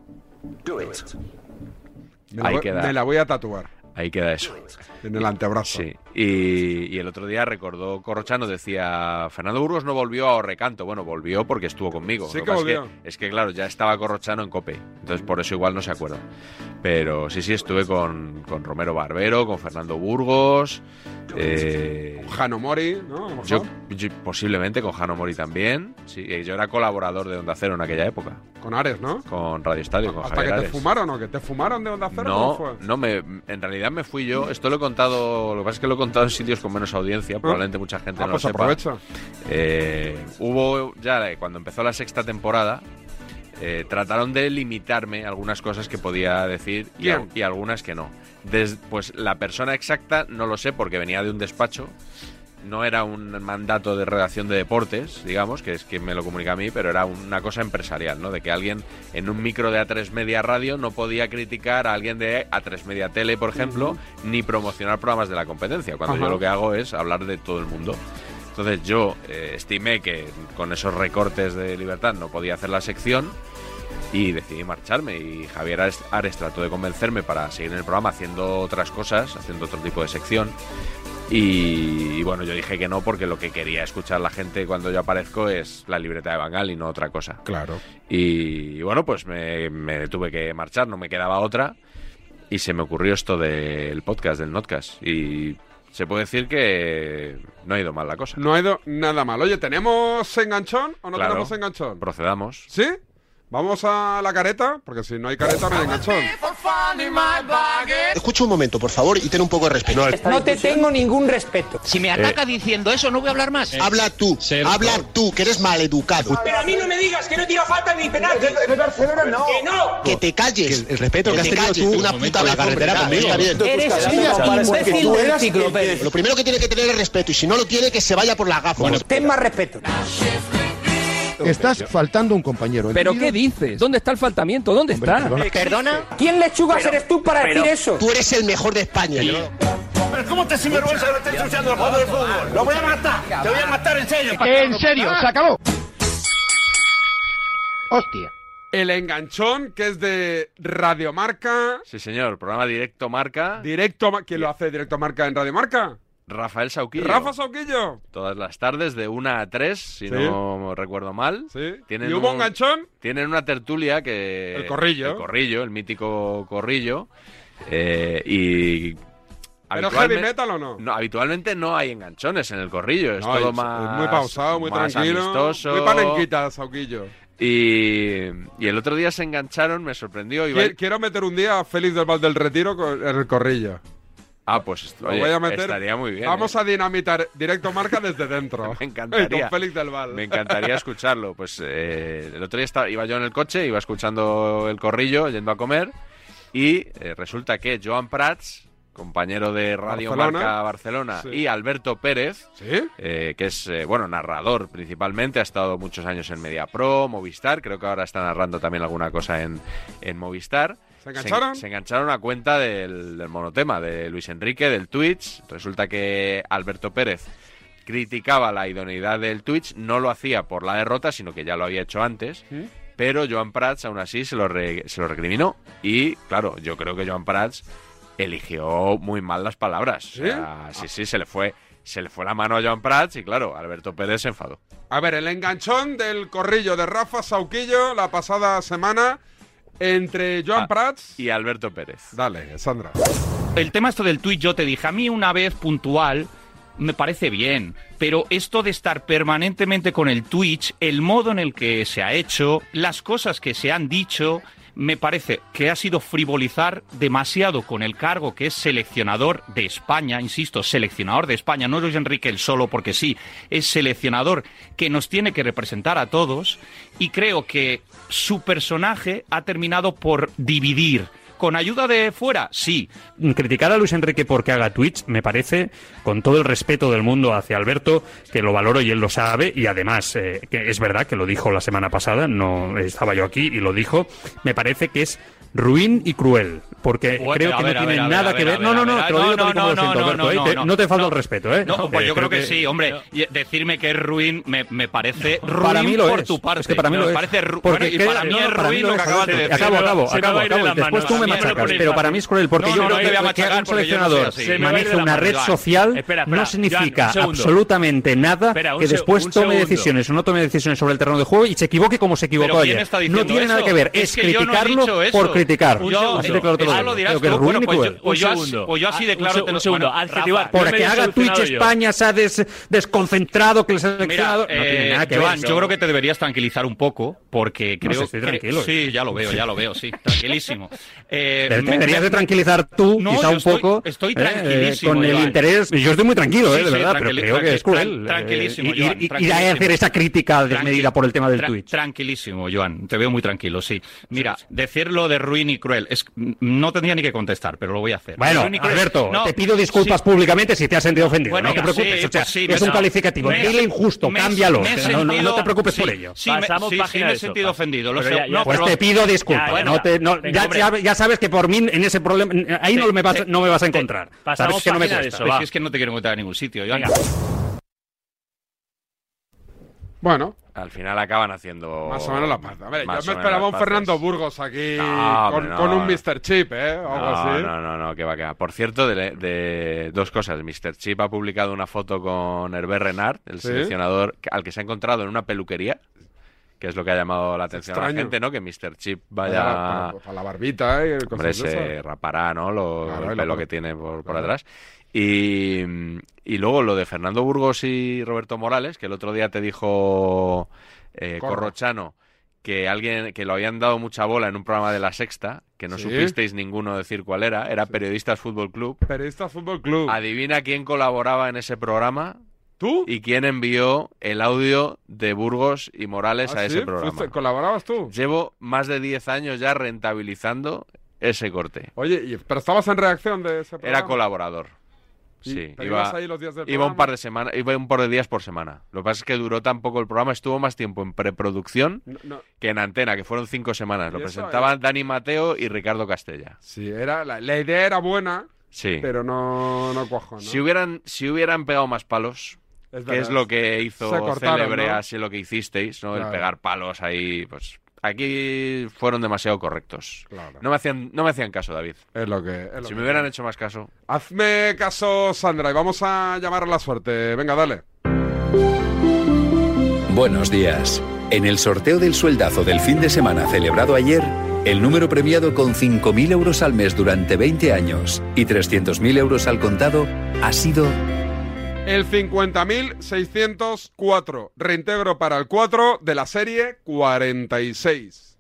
Speaker 4: Me la,
Speaker 7: Ahí
Speaker 4: voy,
Speaker 7: queda.
Speaker 4: me la voy a tatuar
Speaker 7: Ahí queda eso.
Speaker 4: en el antebrazo.
Speaker 7: Sí. Y, y el otro día recordó Corrochano, decía, Fernando Burgos no volvió a Orrecanto. Bueno, volvió porque estuvo conmigo.
Speaker 4: Sí que
Speaker 7: pasa es
Speaker 4: volvió.
Speaker 7: Es que, claro, ya estaba Corrochano en COPE. Entonces, por eso igual no se acuerda. Pero sí, sí, estuve con, con Romero Barbero, con Fernando Burgos. eh,
Speaker 4: Jano Mori, ¿no?
Speaker 7: Yo, yo- posiblemente con Jano Mori también. Sí, eh, yo era colaborador de Onda Cero en aquella época.
Speaker 4: Con Ares, ¿no?
Speaker 7: Con Radio Estadio, con
Speaker 4: Hasta
Speaker 7: Javier
Speaker 4: que te
Speaker 7: Ares.
Speaker 4: fumaron, ¿o que te fumaron de Onda Cero? ¿Cómo fue?
Speaker 7: No, no me, en realidad me fui yo. Esto lo he contado, lo que pasa es que lo he contado en sitios con menos audiencia, probablemente mucha gente
Speaker 4: Ah,
Speaker 7: no
Speaker 4: pues
Speaker 7: lo sepa.
Speaker 4: aprovecha.
Speaker 7: Eh, hubo ya eh, cuando empezó la sexta temporada. eh, trataron de limitarme algunas cosas que podía decir y, algunas que no. Des- pues la persona exacta no lo sé porque venía de un despacho. No era un mandato de redacción de deportes, digamos, que es quien me lo comunica a mí, pero era una cosa empresarial, ¿no? De que alguien en un micro de A3 Media Radio no podía criticar a alguien de A3 Media Tele, por ejemplo, ni promocionar programas de la competencia, cuando
Speaker 4: Ajá.
Speaker 7: yo lo que hago es hablar de todo el mundo. Entonces yo eh, estimé que con esos recortes de libertad no podía hacer la sección y decidí marcharme y Javier Ares, Ares trató de convencerme para seguir en el programa haciendo otras cosas, haciendo otro tipo de sección. Y, y bueno, yo dije que no porque lo que quería escuchar la gente cuando yo aparezco es la libreta de Bangal y no otra cosa.
Speaker 4: Claro.
Speaker 7: Y, y bueno, pues me, me tuve que marchar, no me quedaba otra. Y se me ocurrió esto del podcast, del Notcast. Y se puede decir que no ha ido mal la cosa.
Speaker 4: No ha ido nada mal. Oye, ¿tenemos enganchón o no
Speaker 7: Claro.
Speaker 4: tenemos enganchón?
Speaker 7: Procedamos.
Speaker 4: ¿Sí? Vamos a la careta, porque si no hay careta no hay enganchón.
Speaker 52: Escucha un momento, por favor, y ten un poco de respeto.
Speaker 5: No te tengo ningún respeto.
Speaker 52: Si me
Speaker 5: ataca
Speaker 52: diciendo eso, no voy a hablar más. Habla tú, habla tú, que eres maleducado.
Speaker 5: Pero a mí no me digas que no tira falta ni penalti. De Barcelona no. Que no.
Speaker 52: Que te calles.
Speaker 5: el respeto que has
Speaker 52: te
Speaker 5: tenido
Speaker 52: calles
Speaker 5: tú
Speaker 52: una
Speaker 5: un
Speaker 52: puta
Speaker 5: la carretera conmigo.
Speaker 52: está bien.
Speaker 5: Eres un imbécil
Speaker 52: que-. Lo primero que tiene que tener es respeto, y si no lo tiene, que se vaya por las gafas.
Speaker 5: ten más respeto.
Speaker 52: Estás faltando un compañero.
Speaker 5: ¿Pero qué
Speaker 52: dices? ¿Dónde está el faltamiento? ¿Dónde está?
Speaker 5: ¿Perdona? ¿Quién lechugas eres tú para decir eso?
Speaker 52: Tú eres el mejor de España.
Speaker 5: Pero ¿cómo te sinvergüenza que le estés ensuciando el juego del fútbol? ¡Lo voy a matar! ¡Te voy a matar en serio!
Speaker 52: En serio, se acabó.
Speaker 5: Hostia.
Speaker 53: El enganchón, que es de Radiomarca.
Speaker 7: Sí, señor, programa Directo Marca.
Speaker 53: Directo, ¿quién lo hace Directo Marca en Radiomarca?
Speaker 7: Rafael Sauquillo.
Speaker 53: Rafa Sauquillo.
Speaker 7: Todas las tardes de 1 a 3, si
Speaker 53: Sí.
Speaker 7: no recuerdo mal.
Speaker 53: Sí.
Speaker 7: Tienen
Speaker 53: ¿Y hubo
Speaker 7: un-
Speaker 53: enganchón?
Speaker 7: Tienen una tertulia que...
Speaker 53: El corrillo.
Speaker 7: El corrillo, el mítico corrillo. eh, y...
Speaker 53: ¿Pero heavy metal o no?
Speaker 7: No, habitualmente no hay enganchones en el corrillo. Es
Speaker 53: No,
Speaker 7: todo
Speaker 53: es-
Speaker 7: más...
Speaker 53: es muy pausado, muy
Speaker 7: más
Speaker 53: tranquilo.
Speaker 7: amistoso.
Speaker 53: Muy panenquita, Sauquillo.
Speaker 7: Y, y el otro día se engancharon, me sorprendió.
Speaker 53: Quiero meter un día a Félix del Val del Retiro en el corrillo.
Speaker 7: Ah, pues oye,
Speaker 53: voy a meter.
Speaker 7: estaría muy bien.
Speaker 53: Vamos
Speaker 7: ¿eh?
Speaker 53: a dinamitar directo marca desde dentro.
Speaker 7: Me encantaría.
Speaker 53: Con Félix del Val.
Speaker 7: Me encantaría escucharlo. Pues eh, el otro día estaba, iba yo en el coche, iba escuchando el corrillo, yendo a comer, y eh, resulta que Joan Prats, compañero de Radio
Speaker 53: Barcelona.
Speaker 7: Marca Barcelona,
Speaker 53: Sí.
Speaker 7: y Alberto Pérez,
Speaker 53: ¿Sí?
Speaker 7: eh, que es, eh, bueno, narrador principalmente, ha estado muchos años en MediaPro, Movistar, creo que ahora está narrando también alguna cosa en, en Movistar.
Speaker 53: ¿Se engancharon?
Speaker 7: Se, engancharon a cuenta del, del monotema, de Luis Enrique, del Twitch. Resulta que Alberto Pérez criticaba la idoneidad del Twitch, no lo hacía por la derrota, sino que ya lo había hecho antes.
Speaker 53: ¿Mm?
Speaker 7: Pero Joan Prats aún así se lo, re- se lo recriminó. Y claro, yo creo que Joan Prats eligió muy mal las palabras.
Speaker 53: ¿Sí?
Speaker 7: O sea, sí, sí, se le fue. Se le fue la mano a Joan Prats y claro, Alberto Pérez se enfadó.
Speaker 53: A ver, el enganchón del corrillo de Rafa Sauquillo la pasada semana entre Joan
Speaker 7: Ah,
Speaker 53: Prats
Speaker 7: y Alberto Pérez.
Speaker 53: Dale, Sandra.
Speaker 54: El tema esto del tuit, yo te dije, a mí una vez puntual me parece bien, pero esto de estar permanentemente con el Twitch, el modo en el que se ha hecho, las cosas que se han dicho, me parece que ha sido frivolizar demasiado con el cargo que es seleccionador de España, insisto, seleccionador de España, no es Enrique el solo porque sí, es seleccionador que nos tiene que representar a todos y creo que su personaje ha terminado por dividir. ¿Con ayuda de fuera? Sí.
Speaker 31: criticar a Luis Enrique porque haga Twitch me parece, con todo el respeto del mundo hacia Alberto, que lo valoro y él lo sabe, y además, eh, que es verdad que lo dijo la semana pasada, no estaba yo aquí y lo dijo, me parece que es ruin y cruel, porque
Speaker 54: Bueno,
Speaker 31: creo que
Speaker 54: ver,
Speaker 31: no tiene
Speaker 54: ver, ver,
Speaker 31: nada
Speaker 54: a
Speaker 31: que
Speaker 54: ver,
Speaker 31: ver. No, no,
Speaker 54: ver,
Speaker 31: no, te lo
Speaker 54: ver,
Speaker 31: digo
Speaker 54: no,
Speaker 31: como lo
Speaker 54: no,
Speaker 31: siento,
Speaker 54: no,
Speaker 31: Alberto,
Speaker 54: no,
Speaker 31: ¿eh?
Speaker 54: no,
Speaker 31: Te-
Speaker 54: no.
Speaker 31: No te falta el respeto, ¿eh?
Speaker 54: No, pues
Speaker 31: Eh,
Speaker 54: yo creo que,
Speaker 31: que-
Speaker 54: sí, hombre. Decirme que es ruin me, me parece ruin
Speaker 31: Para mí lo
Speaker 54: por
Speaker 31: es.
Speaker 54: tu parte.
Speaker 31: Es que para mí
Speaker 54: Me
Speaker 31: lo es.
Speaker 54: parece
Speaker 31: Porque
Speaker 54: bueno, y para mí
Speaker 31: no,
Speaker 54: es ruin
Speaker 31: lo
Speaker 54: que acabas de decir.
Speaker 31: Acabo, acabo,
Speaker 54: me
Speaker 31: acabo, Después tú me
Speaker 54: me
Speaker 31: machacas, pero para mí es cruel, porque yo
Speaker 54: no,
Speaker 31: creo que- que un seleccionador maneje una red social no significa absolutamente nada que después tome decisiones o no tome decisiones sobre el terreno de juego y se equivoque como se equivocó
Speaker 54: ¿Pero quién
Speaker 31: ayer. No tiene nada
Speaker 54: eso?
Speaker 31: que ver,
Speaker 54: Es que
Speaker 31: criticarlo por criticar. Así de claro te lo digo. que es ruin y cruel.
Speaker 54: yo- pues yo así- de claro te lo-
Speaker 55: Un segundo.
Speaker 54: Rafa,
Speaker 31: Porque haga Twitch España se ha des- desconcentrado que el seleccionador no tiene
Speaker 54: eh,
Speaker 31: nada que ver.
Speaker 54: yo creo que te deberías tranquilizar un poco, porque creo
Speaker 31: tranquilo.
Speaker 54: Sí, ya lo veo, ya lo veo, sí, tranquilísimo. Eh,
Speaker 31: Te deberías
Speaker 54: me-
Speaker 31: de tranquilizar tú,
Speaker 54: No,
Speaker 31: quizá un
Speaker 54: estoy-
Speaker 31: poco.
Speaker 54: estoy
Speaker 31: eh,
Speaker 54: tranquilísimo,
Speaker 31: con el interés. Yo estoy muy tranquilo,
Speaker 54: Sí,
Speaker 31: eh, de
Speaker 54: sí,
Speaker 31: verdad, pero creo que es cruel.
Speaker 54: tranquilísimo,
Speaker 31: eh, ir-
Speaker 54: Joan,
Speaker 31: ir- ir a
Speaker 54: tranquilísimo.
Speaker 31: hacer esa crítica desmedida por el tema del
Speaker 54: tra-
Speaker 31: Twitch.
Speaker 54: Tranquilísimo, Joan. Te veo muy tranquilo, sí. Mira, decirlo de ruin y cruel, es, no tendría ni que contestar, pero lo voy a hacer.
Speaker 31: Bueno, Alberto,
Speaker 54: No,
Speaker 31: te pido disculpas
Speaker 54: sí.
Speaker 31: públicamente si te has sentido ofendido.
Speaker 54: Bueno,
Speaker 31: no te preocupes,
Speaker 54: sí,
Speaker 31: o sea,
Speaker 54: pues sí,
Speaker 31: es
Speaker 54: me-
Speaker 31: un calificativo.
Speaker 54: me-
Speaker 31: Dile injusto,
Speaker 54: me-
Speaker 31: cámbialo.
Speaker 54: me
Speaker 31: no, te preocupes por ello.
Speaker 54: Sí, me, he sentido ofendido.
Speaker 31: Pues te pido disculpas.
Speaker 55: Ya,
Speaker 31: sabes que por mí en ese problema, ahí no me, vas, no me vas a encontrar.
Speaker 55: pasamos
Speaker 31: Sabes que no me cuesta.
Speaker 55: eso,
Speaker 54: Pues es que no te quiero encontrar en ningún sitio.
Speaker 55: Venga.
Speaker 53: Bueno,
Speaker 7: Al final acaban haciendo.
Speaker 53: más o menos la paz. A ver, yo me esperaba un. Fernando Burgos aquí
Speaker 7: No,
Speaker 53: con, un Mr. Chip, ¿eh? O algo
Speaker 7: No,
Speaker 53: así.
Speaker 7: no, no, no, que va, que va. Por cierto, de, de dos cosas. Mr. Chip ha publicado una foto con Herbert Renard, el
Speaker 53: Sí.
Speaker 7: seleccionador al que se ha encontrado en una peluquería, que es lo que ha llamado la atención a la gente, ¿no? Que Mr. Chip vaya...
Speaker 53: para- para la barbita, ¿eh?
Speaker 7: Hombre, se rapará, ¿no? Lo,
Speaker 53: Claro,
Speaker 7: el pelo que tiene por, por
Speaker 53: Claro.
Speaker 7: atrás. Y, y luego lo de Fernando Burgos y Roberto Morales, que el otro día te dijo eh,
Speaker 53: Corro.
Speaker 7: Corrochano que alguien que lo habían dado mucha bola en un programa de la Sexta, que no
Speaker 53: Sí.
Speaker 7: supisteis ninguno decir cuál era, era Periodistas Fútbol Club.
Speaker 53: Periodista Fútbol Club.
Speaker 7: Adivina quién colaboraba en ese programa
Speaker 53: ¿Tú?
Speaker 7: y quién envió el audio de Burgos y Morales
Speaker 53: ¿Ah,
Speaker 7: a
Speaker 53: sí?
Speaker 7: ese programa.
Speaker 53: ¿Fuiste- ¿Colaborabas tú?
Speaker 7: Llevo más de 10 años ya rentabilizando ese corte.
Speaker 53: Oye, pero estabas en reacción de ese programa.
Speaker 7: Era colaborador.
Speaker 53: Y-
Speaker 7: Sí,
Speaker 53: pero
Speaker 7: iba,
Speaker 53: ibas ahí los días del
Speaker 7: iba un par de semanas, iba un par de días por semana. Lo que pasa es que duró tan poco el programa, estuvo más tiempo en preproducción
Speaker 53: No, no.
Speaker 7: que en antena, que fueron cinco semanas. Lo presentaban. Dani Mateo y Ricardo Castella.
Speaker 53: Sí, era, la, la idea era buena,
Speaker 7: Sí.
Speaker 53: pero no, no cuajó, ¿no?
Speaker 7: Si hubieran, si hubieran pegado más palos,
Speaker 53: Es
Speaker 7: que
Speaker 53: verdad,
Speaker 7: es lo que hizo
Speaker 53: cortaron,
Speaker 7: Célebre,
Speaker 53: ¿no?
Speaker 7: así lo que hicisteis, ¿no?
Speaker 53: Claro.
Speaker 7: El pegar palos ahí, pues Aquí fueron demasiado correctos. No me hacían, no me hacían caso, David.
Speaker 4: Es lo que. es lo
Speaker 7: Si
Speaker 4: que-
Speaker 7: me hubieran hecho más caso.
Speaker 4: Hazme caso, Sandra, y vamos a llamar a la suerte. Venga, dale.
Speaker 56: Buenos días. En el sorteo del sueldazo del fin de semana celebrado ayer, el número premiado con 5.000 euros al mes durante 20 años y 300.000 euros al contado ha sido
Speaker 4: El 50.604. Reintegro para el 4 de la serie 46.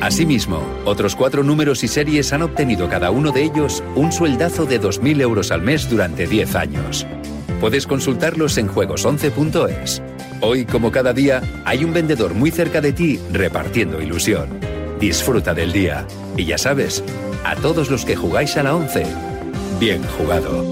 Speaker 56: Asimismo, otros cuatro números y series han obtenido cada uno de ellos un sueldazo de 2.000 euros al mes durante 10 años. Puedes consultarlos en juegos11.es. Hoy, como cada día, hay un vendedor muy cerca de ti repartiendo ilusión. Disfruta del día. Y ya sabes, a todos los que jugáis a la 11, bien jugado.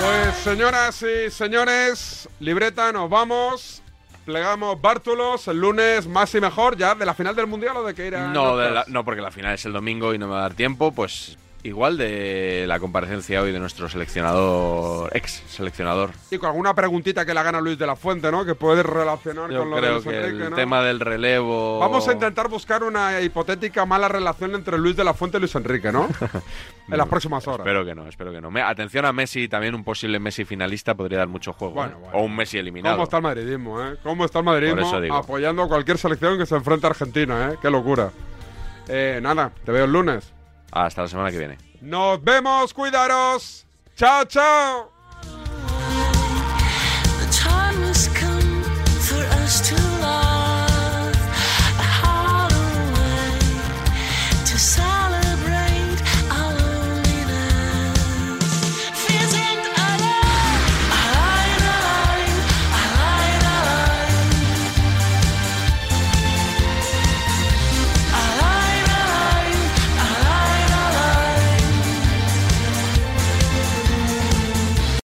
Speaker 4: Pues señoras y señores, libreta, nos vamos. Plegamos bártulos el lunes más y mejor ya de la final del mundial o de que irá.
Speaker 7: No, de la- no, porque la final es el domingo y no me va a dar tiempo, pues igual de la comparecencia hoy de nuestro seleccionador, ex seleccionador.
Speaker 4: Y con alguna preguntita que le hagan a Luis de la Fuente, ¿no? Que puedes relacionar
Speaker 7: Yo
Speaker 4: con lo
Speaker 7: creo que
Speaker 4: Enrique,
Speaker 7: el
Speaker 4: ¿no?
Speaker 7: tema del relevo...
Speaker 4: Vamos a intentar buscar una hipotética mala relación entre Luis de la Fuente y Luis Enrique, ¿no? en las próximas horas.
Speaker 7: Espero que no, espero que no. Atención a Messi, también un posible Messi finalista podría dar mucho juego.
Speaker 4: Bueno,
Speaker 7: ¿eh? O un Messi eliminado.
Speaker 4: ¿Cómo está el madridismo, eh? ¿Cómo está el madridismo apoyando a cualquier selección que se enfrente a Argentina, eh? Qué locura. Eh, nada, te veo el lunes.
Speaker 7: Hasta la semana que viene.
Speaker 4: Nos vemos, cuidaros. Chao, chao.